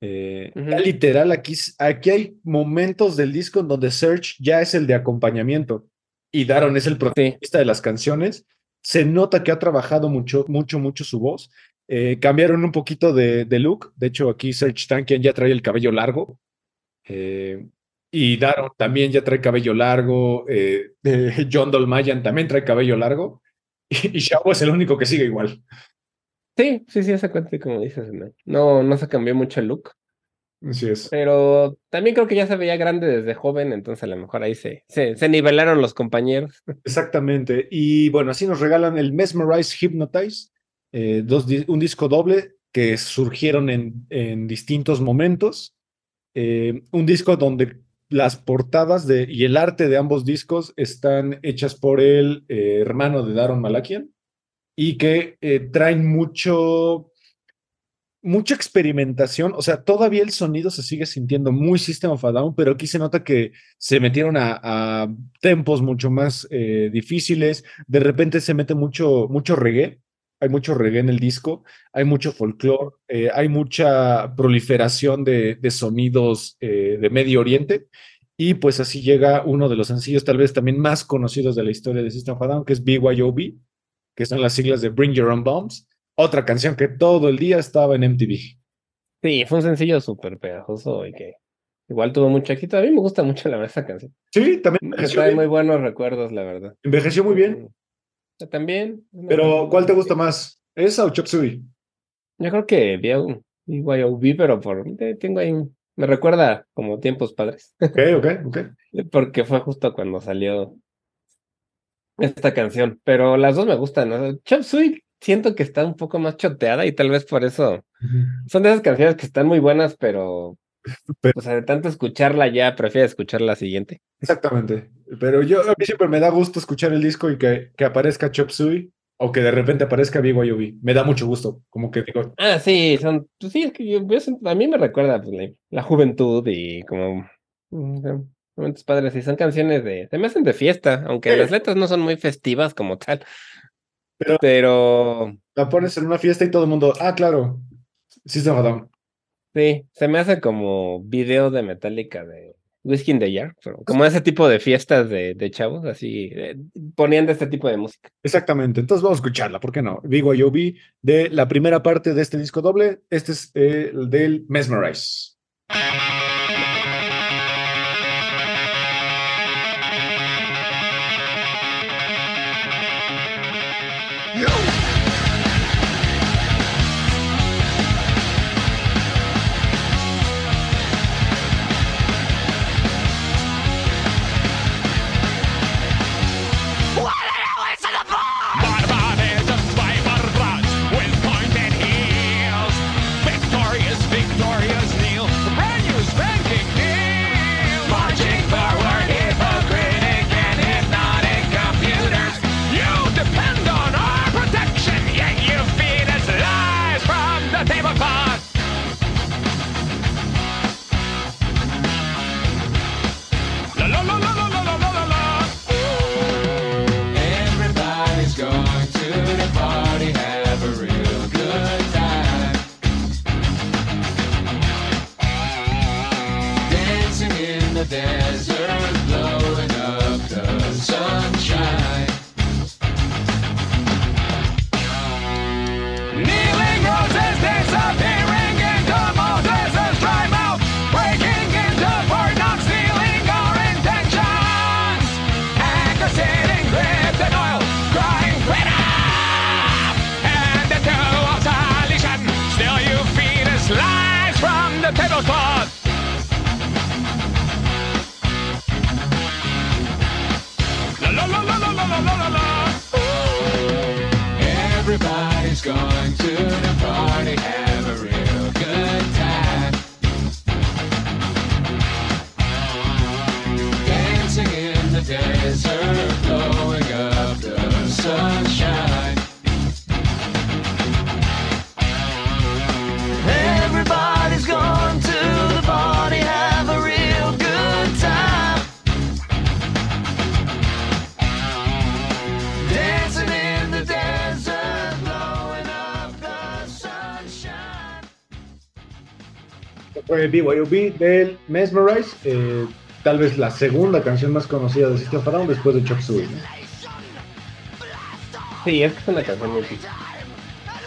Eh, literal, aquí, aquí hay momentos del disco en donde Serge ya es el de acompañamiento y Daron es el protagonista de las canciones. Se nota que ha trabajado mucho, mucho, mucho su voz. Eh, cambiaron un poquito de, de look. De hecho, aquí Serge Tankian ya trae el cabello largo. Eh, y Daron también ya trae cabello largo. John Dolmayan también trae cabello largo. Y, Shabo es el único que sigue igual. Sí, sí, sí, esa cuenta, como dices, ¿no? no, no se cambió mucho el look. Así es. Pero también creo que ya se veía grande desde joven, entonces a lo mejor ahí se, se, se nivelaron los compañeros. Exactamente. Y bueno, así nos regalan el Mesmerize Hypnotize, eh, dos un disco doble que surgieron en, en distintos momentos. Eh, un disco donde las portadas de, y el arte de ambos discos están hechas por el eh, hermano de Daron Malakian y que eh, traen mucho, mucha experimentación, o sea, todavía el sonido se sigue sintiendo muy System of a Down, pero aquí se nota que se metieron a, a tempos mucho más eh, difíciles, de repente se mete mucho, mucho reggae, hay mucho reggae en el disco, hay mucho folclore, eh, hay mucha proliferación de, de sonidos eh, de Medio Oriente, y pues así llega uno de los sencillos tal vez también más conocidos de la historia de System of a Down, que es BYOB, que son las siglas de Bring Your Own Bombs, otra canción que todo el día estaba en MTV. Sí, fue un sencillo súper pegajoso y que igual tuvo mucho éxito. A mí me gusta mucho la verdad esa canción. Sí, también Me trae muy buenos recuerdos, la verdad. Envejeció muy bien. También. Pero, ¿cuál te gusta más? ¿Esa o Chop Suey? Yo creo que un BYOB, pero por eh, tengo ahí me recuerda como tiempos padres, Ok, ok, ok. porque fue justo cuando salió esta canción. Pero las dos me gustan. Chop Suey siento que está un poco más choteada y tal vez por eso son de esas canciones que están muy buenas, pero Pero- o sea, de tanto escucharla ya prefiero escuchar la siguiente. Exactamente. Pero yo, a mí siempre me da gusto escuchar el disco y que, que aparezca Chop Suey o que de repente aparezca BYOB. Me da mucho gusto. Como que digo, Ah, sí, son, pues sí, es que yo, siento- a mí me recuerda pues, la, la juventud y como mm, son momentos padres y son canciones de, se me hacen de fiesta, aunque Sí. las letras no son muy festivas como tal, Pero- pero la pones en una fiesta y todo el mundo, ah, claro, System of Down. sí, se me hace como video de Metallica de Whiskey in the Jar, pero como ese tipo de fiestas de, de chavos, así, eh, poniendo este tipo de música. Exactamente. Entonces vamos a escucharla, ¿por qué no? BYOB de la primera parte de este disco doble. Este es eh, el del Mesmerize. Fue BYOB del Mesmerize. eh, tal vez la segunda canción más conocida de System Down después de Chop Suey. ¿no? Sí, es que es una canción muy,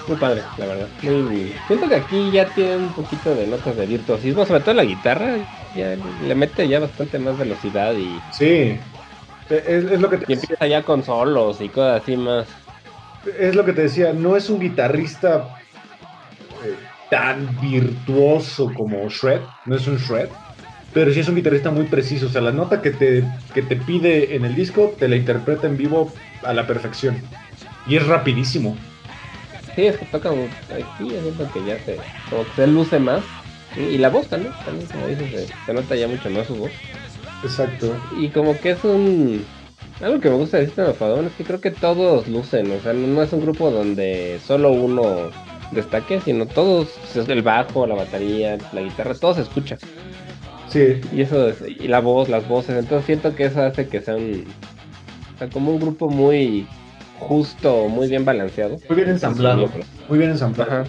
muy padre, la verdad. Muy, siento que aquí ya tiene un poquito de notas de virtuosismo, sobre todo la guitarra, ya le mete ya bastante más velocidad y, Sí. Es, es lo que te y decía, empieza ya con solos y cosas así más. es lo que te decía, no es un guitarrista eh, tan virtuoso como Shred, no es un Shred, pero sí es un guitarrista muy preciso, o sea, la nota que te, que te pide en el disco te la interpreta en vivo a la perfección. Y es rapidísimo. Sí, es que toca aquí, yo siento que ya se, como que se luce más. Y, la voz también, también como dices, se, se nota ya mucho más su voz. Exacto. Y como que es un... Algo que me gusta de System of a Down es que creo que todos lucen, o sea, no es un grupo donde solo uno destaque, sino todos, el bajo, la batería, la guitarra, todo se escucha. Sí, Y eso es- y la voz, las voces, entonces siento que eso hace que sea un o sea, como un grupo muy justo, muy bien balanceado. muy bien ensamblado. Muy bien ensamblado. Ajá.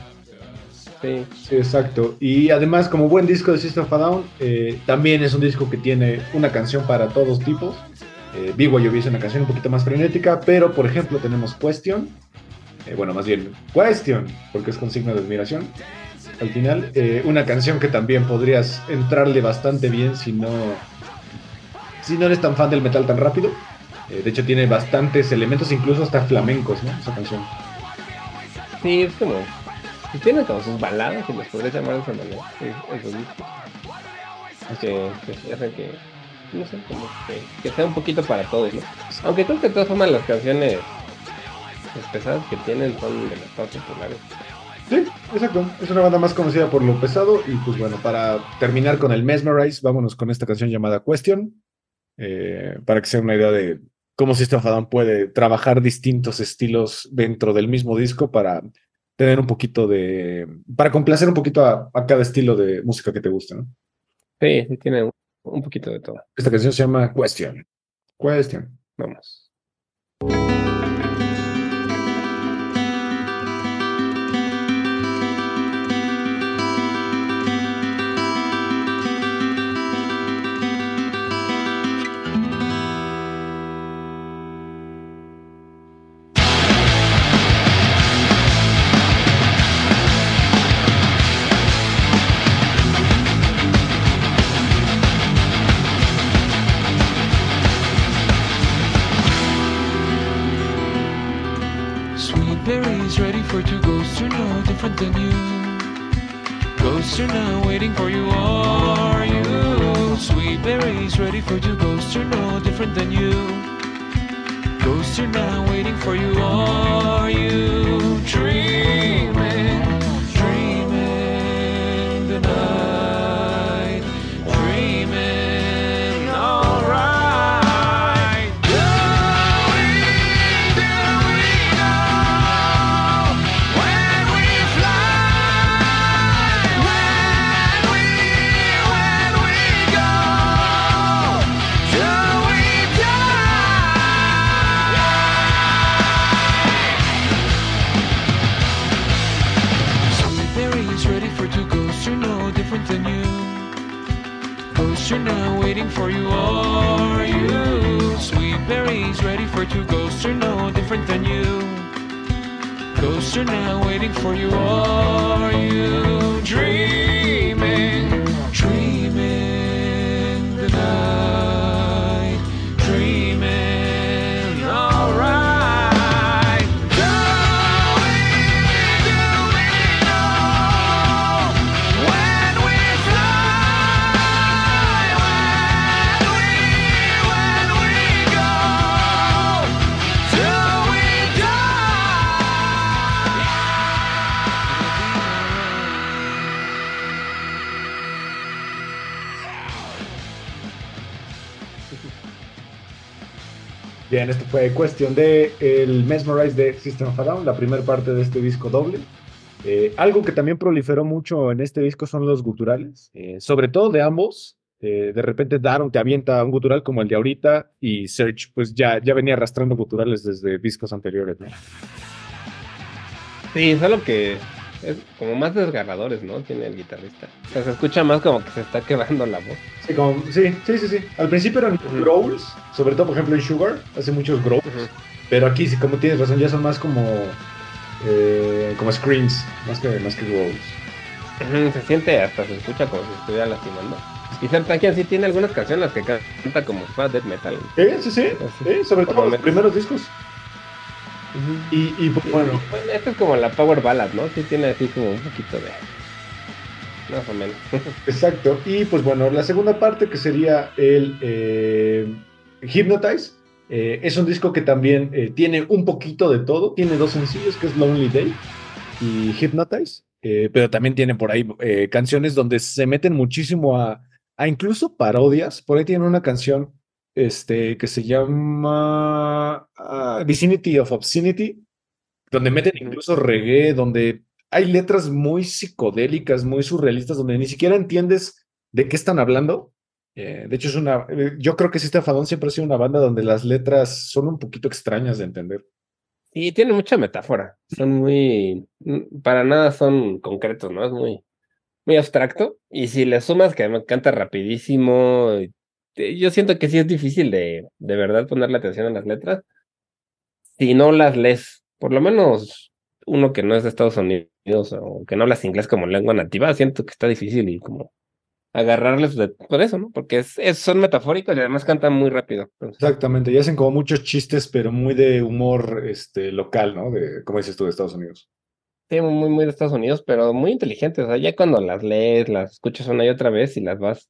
Sí. Sí, exacto. Y además, como buen disco de System of a Down, eh, también es un disco que tiene una canción para todos tipos. Eh, BYOB es una canción un poquito más frenética, pero por ejemplo tenemos Question, eh, bueno, más bien Question, porque es con signo de admiración. Al final, eh, una canción que también podrías entrarle bastante bien si no, si no eres tan fan del metal tan rápido. Eh, de hecho, tiene bastantes elementos, incluso hasta flamencos, ¿no? Esa canción. Sí, es como. Tiene como sus baladas, si las podría llamar de esa manera. Esos discos. Que, que sí hacen que. No sé, como que, que sea un poquito para todos, ¿no? Aunque creo que de todas formas las canciones las pesadas que tienen son de las más populares. Sí, exacto. Es una banda más conocida por lo pesado. Y pues bueno, para terminar con el Mesmerize, vámonos con esta canción llamada Question. eh, para que sea una idea de cómo System of a Down puede trabajar distintos estilos dentro del mismo disco para tener un poquito de. para complacer un poquito a, a cada estilo de música que te gusta, ¿no? Sí, sí tiene un, un poquito de todo. Esta canción se llama Question. Question. Vamos. Ghosts are no different than you. Ghosts are now waiting for you, are you? Sweet berries ready for two ghosts are no different than you. Ghosts are now waiting for you, are you? For two ghosts are no different than you. Ghosts are now waiting for you, are you? Bien, esto fue cuestión de el Mesmerize de System of a Down, la primera parte de este disco doble. Eh, algo que también proliferó mucho en este disco son los guturales, eh, sobre todo de ambos. Eh, de repente Daron te avienta un gutural como el de ahorita y Search pues ya, ya venía arrastrando guturales desde discos anteriores. ¿no? Sí, solo que es como más desgarradores, ¿no? Tiene el guitarrista. O sea, se escucha más como que se está quebrando la voz. Sí, como- sí, sí, sí, sí. Al principio eran growls, sobre todo por ejemplo en Sugar, hace muchos growls. Pero aquí, sí, como tienes razón, ya son más como, eh, como screams, más que, más que growls. Ujú, Se siente hasta se escucha como si estuviera lastimando. Y Sertakian sí tiene algunas canciones que canta como fuera death metal. Sí, sí, sí, sí, sobre todo los primeros discos. Y, y pues, bueno, Bueno, esta es como la power ballad, ¿no? Sí tiene así como un poquito de... Más o menos. exacto. Y pues bueno, la segunda parte que sería el eh, Hypnotize. eh, es un disco que también eh, tiene un poquito de todo. Tiene dos sencillos, que es Lonely Day y Hypnotize. eh, pero también tiene por ahí canciones donde se meten muchísimo a, a incluso parodias. Por ahí tiene una canción este, que se llama ah, Vicinity of Obscenity, donde meten incluso reggae, donde hay letras muy psicodélicas, muy surrealistas, donde ni siquiera entiendes de qué están hablando. Eh, de hecho, es una. eh, Yo creo que System Down siempre ha sido una banda donde las letras son un poquito extrañas de entender. Y tiene mucha metáfora. Son muy. mm, Para nada son concretos, ¿no? Es muy, muy abstracto. Y si le sumas que me canta rapidísimo, eh, yo siento que sí es difícil de, de verdad ponerle atención a las letras. Si no las lees, por lo menos uno que no es de Estados Unidos o que no hablas inglés como lengua nativa, siento que está difícil y como agarrarles de- por eso, ¿no? Porque es, es- son metafóricos y además cantan muy rápido. Entonces, Exactamente, y hacen como muchos chistes, pero muy de humor este, local, ¿no? De, como dices tú, de Estados Unidos. Sí, muy, muy de Estados Unidos, pero muy inteligentes. O sea, ya cuando las lees, las escuchas una y otra vez y las vas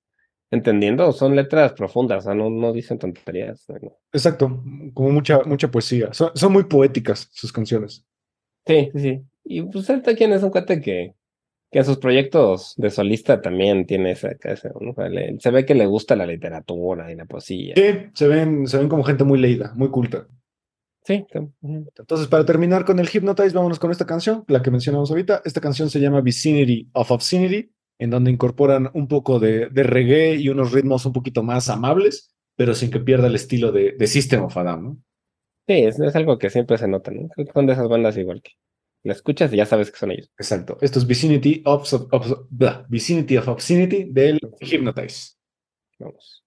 entendiendo, son letras profundas, o sea, no, no dicen tonterías. no. Exacto, como mucha, mucha poesía. Son, son muy poéticas sus canciones. Sí, sí, sí. Y pues él también es un cuate que, que en sus proyectos de solista también tiene esa, esa, se ve que le gusta la literatura y la poesía. Sí, se ven, se ven como gente muy leída, muy culta. Sí. Entonces, para terminar con el Hypnotize, vámonos con esta canción, la que mencionamos ahorita. Esta canción se llama Vicinity of Obscenity, en donde incorporan un poco de, de reggae y unos ritmos un poquito más amables, pero sin que pierda el estilo de, de System of a Down, ¿no? Sí, es, es algo que siempre se nota, ¿no? Son de esas bandas igual que la escuchas y ya sabes que son ellos. Exacto. Esto es Vicinity of, of- blah, Vicinity of Obscenity del Hypnotize. Vamos.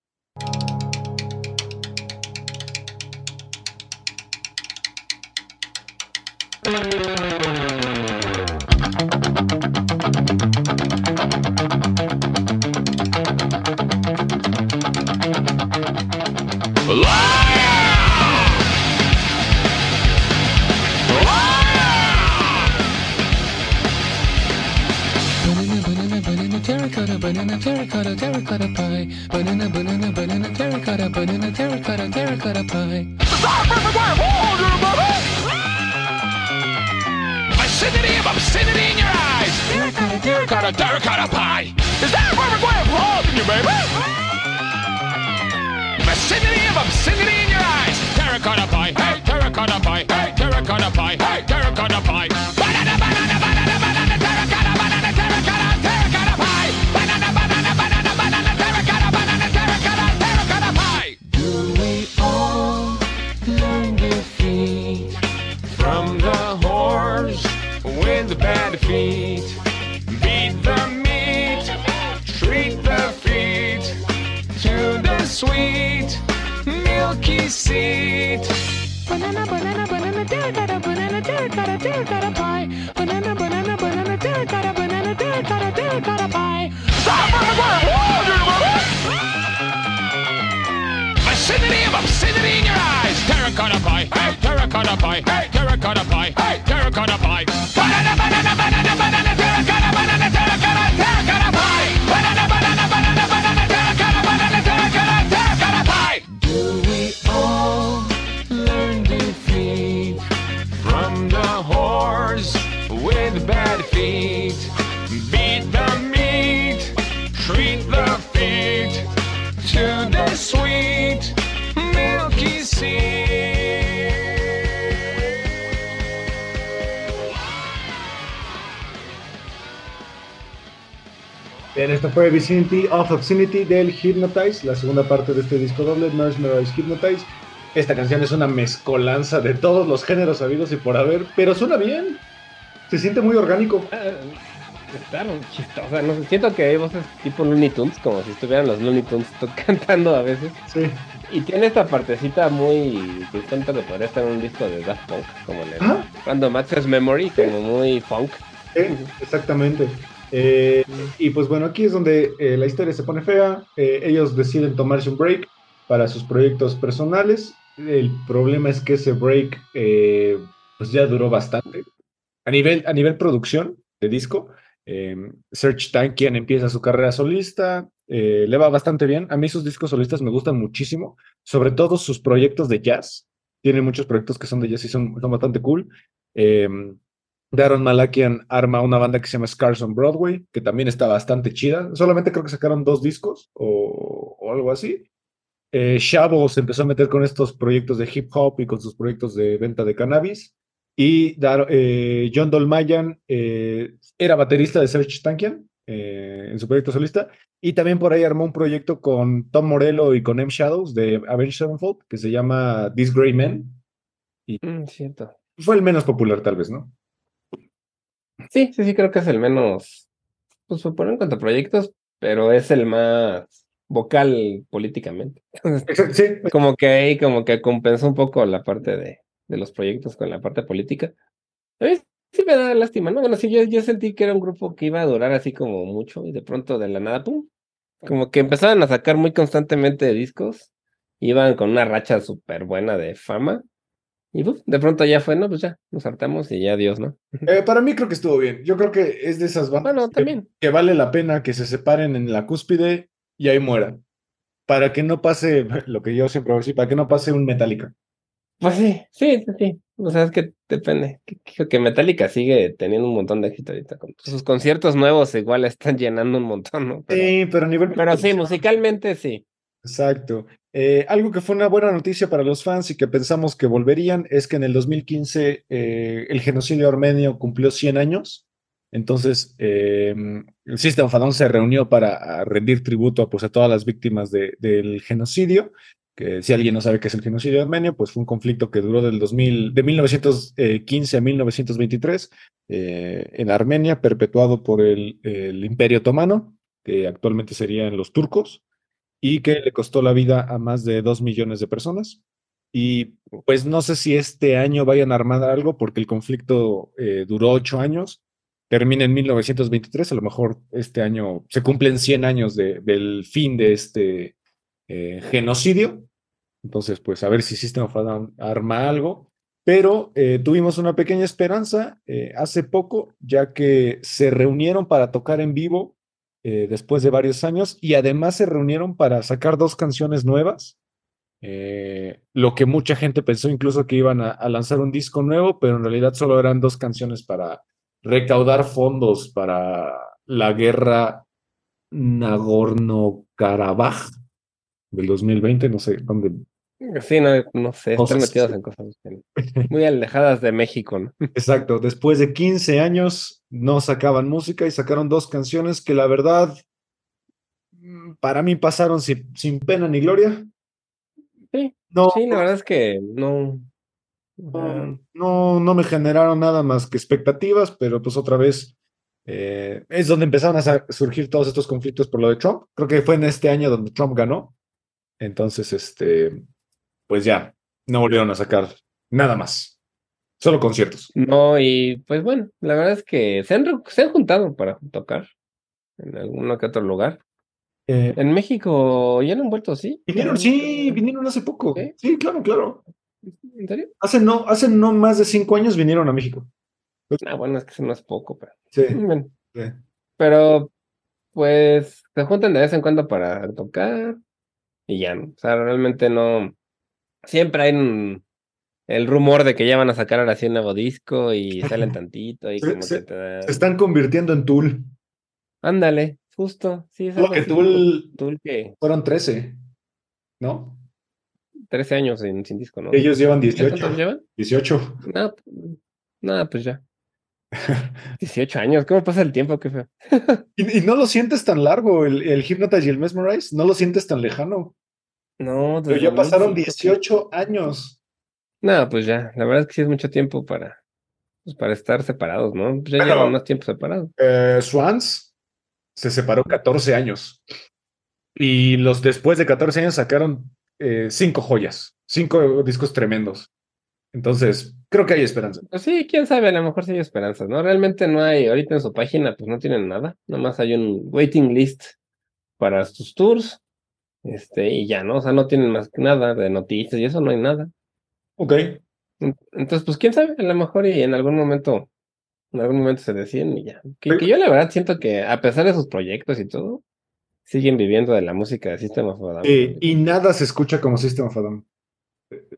Terracotta, banana, terracotta, terracotta pie. Banana, banana, banana, terracotta, banana, terracotta, terracotta pie. Vicinity of obscenity in your eyes. Terracotta, terracotta, terracotta pie. Is that where we're going wrong in you, baby? Vicinity of obscenity in your eyes. Terracotta pie. Hey, terracotta pie. Hey, terracotta pie. Hey, terracotta pie. Fue Vicinity of Obscenity del Hypnotize, la segunda parte de este disco doble, Mesmerize Hypnotize. Esta canción es una mezcolanza de todos los géneros habidos y por haber, pero suena bien. Se siente muy orgánico. Ah, Claro, chistosa, no sé, siento que hay voces tipo Looney Tunes, como si estuvieran los Looney Tunes cantando a veces. Sí. Y tiene esta partecita muy siento que podría estar en un disco de Daft Punk, como en el Ajá. Random Access Memory, como muy funk. Sí, exactamente. Eh, y pues bueno, aquí es donde eh, la historia se pone fea. Eh, ellos deciden tomarse un break para sus proyectos personales. El problema es que ese break pues ya duró bastante. A nivel, a nivel producción de disco, eh, Serge Tankian empieza su carrera solista, le va bastante bien. A mí sus discos solistas me gustan muchísimo, sobre todo sus proyectos de jazz. Tiene muchos proyectos que son de jazz y son, son bastante cool. Darren Malakian arma una banda que se llama Scars on Broadway, que también está bastante chida. Solamente creo que sacaron dos discos o, o algo así. Eh, Shavo se empezó a meter con estos proyectos de hip hop y con sus proyectos de venta de cannabis. Y Dar- eh, John Dolmayan eh, era baterista de Serge Tankian eh, en su proyecto solista. Y también por ahí armó un proyecto con Tom Morello y con M. Shadows de Avenged Sevenfold que se llama This Grey Man. Mm, cierto. Fue el menos popular, tal vez, ¿no? Sí, sí, sí, creo que es el menos, pues suponen cuanto a proyectos, pero es el más vocal políticamente. Sí. Como que ahí, como que compensó un poco la parte de, de los proyectos con la parte política. A mí sí me da lástima, ¿no? Bueno, sí, yo, yo sentí que era un grupo que iba a durar así como mucho y de pronto de la nada, ¡pum! Como que empezaban a sacar muy constantemente discos, iban con una racha súper buena de fama y ¡pum! de pronto ya fue, no, pues ya, nos hartamos y ya adiós, ¿no? Eh, para mí creo que estuvo bien. Yo creo que es de esas bandas Bueno, que- también. que vale la pena que se separen en la cúspide y ahí mueran. Para que no pase lo que yo siempre voy a decir, para que no pase un Metallica. Pues sí, sí, sí, sí. O sea, es que depende. Que, Metallica sigue teniendo un montón de éxito ahorita. Sus conciertos nuevos igual están llenando un montón, ¿no? Pero, Sí, pero a nivel. pero sí, musicalmente sí. Exacto. Eh, algo que fue una buena noticia para los fans y que pensamos que volverían es que en el 2015 eh, el genocidio armenio cumplió 100 años. Entonces, eh, el System of a Down se reunió para a rendir tributo a, pues, a todas las víctimas de- del genocidio. Que si alguien no sabe qué es el genocidio armenio, pues fue un conflicto que duró del 2000, de 1915 a 1923 eh, en Armenia, perpetuado por el, el Imperio Otomano, que actualmente serían los turcos y que le costó la vida a más de dos millones de personas. Y pues no sé si este año vayan a armar algo porque el conflicto eh, duró ocho años, termina en 1923, a lo mejor este año se cumplen 100 años de- del fin de este eh, genocidio. Entonces, pues a ver si System of a Down arma algo. Pero eh, tuvimos una pequeña esperanza hace poco, ya que se reunieron para tocar en vivo eh, después de varios años y además se reunieron para sacar dos canciones nuevas. eh, lo que mucha gente pensó incluso que iban a, a lanzar un disco nuevo, pero en realidad solo eran dos canciones para recaudar fondos para la guerra Nagorno-Karabaj del 2020, no sé dónde. Sí, no, no sé, están metidos en cosas muy alejadas de México, ¿no? Exacto, después de 15 años no sacaban música y sacaron dos canciones que la verdad mm, para mí pasaron sin, sin pena ni gloria. Sí, No, sí, la verdad es que no. no, no, no me generaron nada más que expectativas, pero pues otra vez eh, es donde empezaron a surgir todos estos conflictos por lo de Trump. Creo que fue en este año donde Trump ganó. Entonces, este, pues ya, no volvieron a sacar nada más. Solo conciertos. No, y pues bueno, la verdad es que se han, se han juntado para tocar en alguno que otro lugar. Eh, En México ya no han vuelto, ¿sí? vinieron, sí, vinieron hace poco. ¿Sí? Sí, claro, claro. ¿En serio? Hace no, hace no más de cinco años vinieron a México. Ah, bueno, es que eso no es poco, pero. Sí, Bueno, sí. pero pues se juntan de vez en cuando para tocar y ya, ¿no? O sea, realmente no. Siempre hay un- el rumor de que ya van a sacar ahora sí un nuevo disco y salen tantito y como que te da- Se están convirtiendo en Tool. Ándale, justo, sí, es que Tool Tool que fueron 13, ¿no? 13 años sin, sin disco, ¿no? Ellos llevan ¿Ya 18. cuántos llevan? 18. No, no, pues ya. 18 años, ¿cómo pasa el tiempo? Qué feo. Y, y no lo sientes tan largo, el, el Hypnotize y el Mesmerize, no lo sientes tan lejano. No, Pero ya pasaron 2005, 18 años. No, pues ya, la verdad es que sí es mucho tiempo para, pues para estar separados, ¿no? Pues ya Bueno. llevan más tiempo separados. Eh, Swans se separó 14 años. Y los después de 14 años sacaron eh, cinco joyas, cinco discos tremendos. Entonces, creo que hay esperanza. Pues sí, quién sabe, a lo mejor sí hay esperanzas, ¿no? Realmente no hay, ahorita en su página, pues no tienen nada, nomás hay un waiting list para sus tours, este, y ya, ¿no? O sea, no tienen más que nada de noticias y eso no hay nada. Ok. En- Entonces, pues quién sabe, a lo mejor y en algún momento, en algún momento se deciden y ya. Que, que yo la verdad siento que a pesar de sus proyectos y todo, siguen viviendo de la música de System of a Down. Eh, y nada se escucha como System of a Down.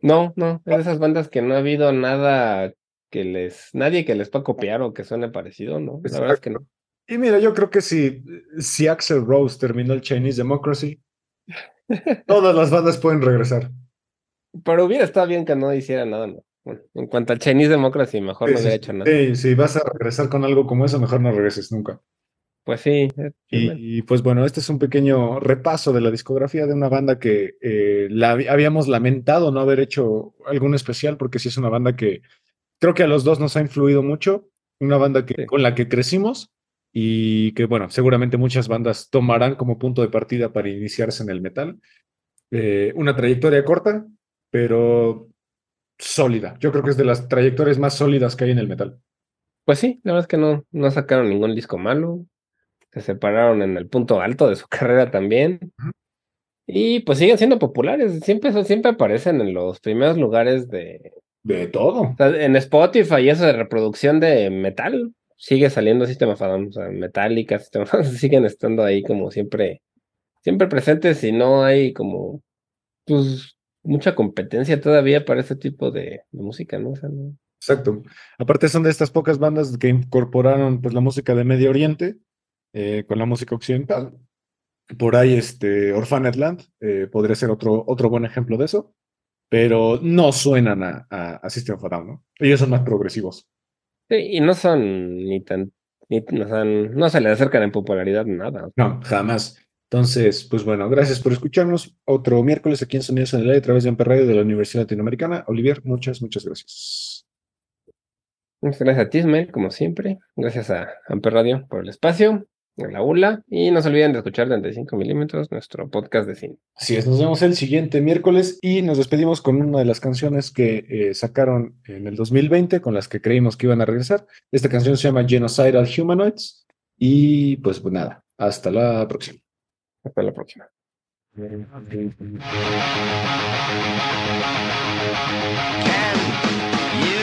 No, no, es de esas bandas que no ha habido nada que les, nadie que les pueda copiar o que suene parecido, ¿no? La verdad es que no. Y mira, yo creo que si, si Axel Rose terminó el Chinese Democracy, todas las bandas pueden regresar. Pero hubiera estado bien que no hiciera nada, ¿no? bueno, en cuanto al Chinese Democracy, mejor no hubiera sí, hecho nada. sí, si vas a regresar con algo como eso, mejor no regreses nunca. Pues sí. Y, y, pues bueno, este es un pequeño repaso de la discografía de una banda que eh, la habíamos lamentado no haber hecho algún especial, porque sí es una banda que creo que a los dos nos ha influido mucho, una banda que, Sí. con la que crecimos y que bueno, seguramente muchas bandas tomarán como punto de partida para iniciarse en el metal. Eh, una trayectoria corta, pero sólida. Yo creo que es de las trayectorias más sólidas que hay en el metal. Pues sí, la verdad es que no, no sacaron ningún disco malo. Se separaron en el punto alto de su carrera también. Y pues siguen siendo populares. Siempre, siempre aparecen en los primeros lugares de. De todo. o sea, en Spotify y eso de reproducción de metal. Sigue saliendo System of. O sea, Metallica, System of a Down, siguen estando ahí como siempre. Siempre presentes y no hay como. Pues mucha competencia todavía para ese tipo de, música, ¿no? Exacto. Aparte son de estas pocas bandas que incorporaron pues la música de Medio Oriente eh, con la música occidental. Por ahí este Orphaned Land eh, podría ser otro, otro buen ejemplo de eso, pero no suenan a, a, a System of a Down, ¿no? Ellos son más progresivos. Sí, y no son ni tan, ni, no, son- no se le acercan en popularidad nada. No, jamás. Entonces, pues bueno, gracias por escucharnos. Otro miércoles aquí en Sonidos en el Aire a través de Amper Radio de la Universidad Latinoamericana. Olivier, muchas, muchas gracias. Muchas gracias a ti, Ismael, como siempre. Gracias a Amper Radio por el espacio, la ULA. Y no se olviden de escuchar 35 milímetros, nuestro podcast de cine. Así es, nos vemos el siguiente miércoles y nos despedimos con una de las canciones que eh, sacaron en el 2020, con las que creímos que iban a regresar. Esta canción se llama Genocidal Humanoids y pues, pues nada, hasta la próxima. Hasta la próxima. Can you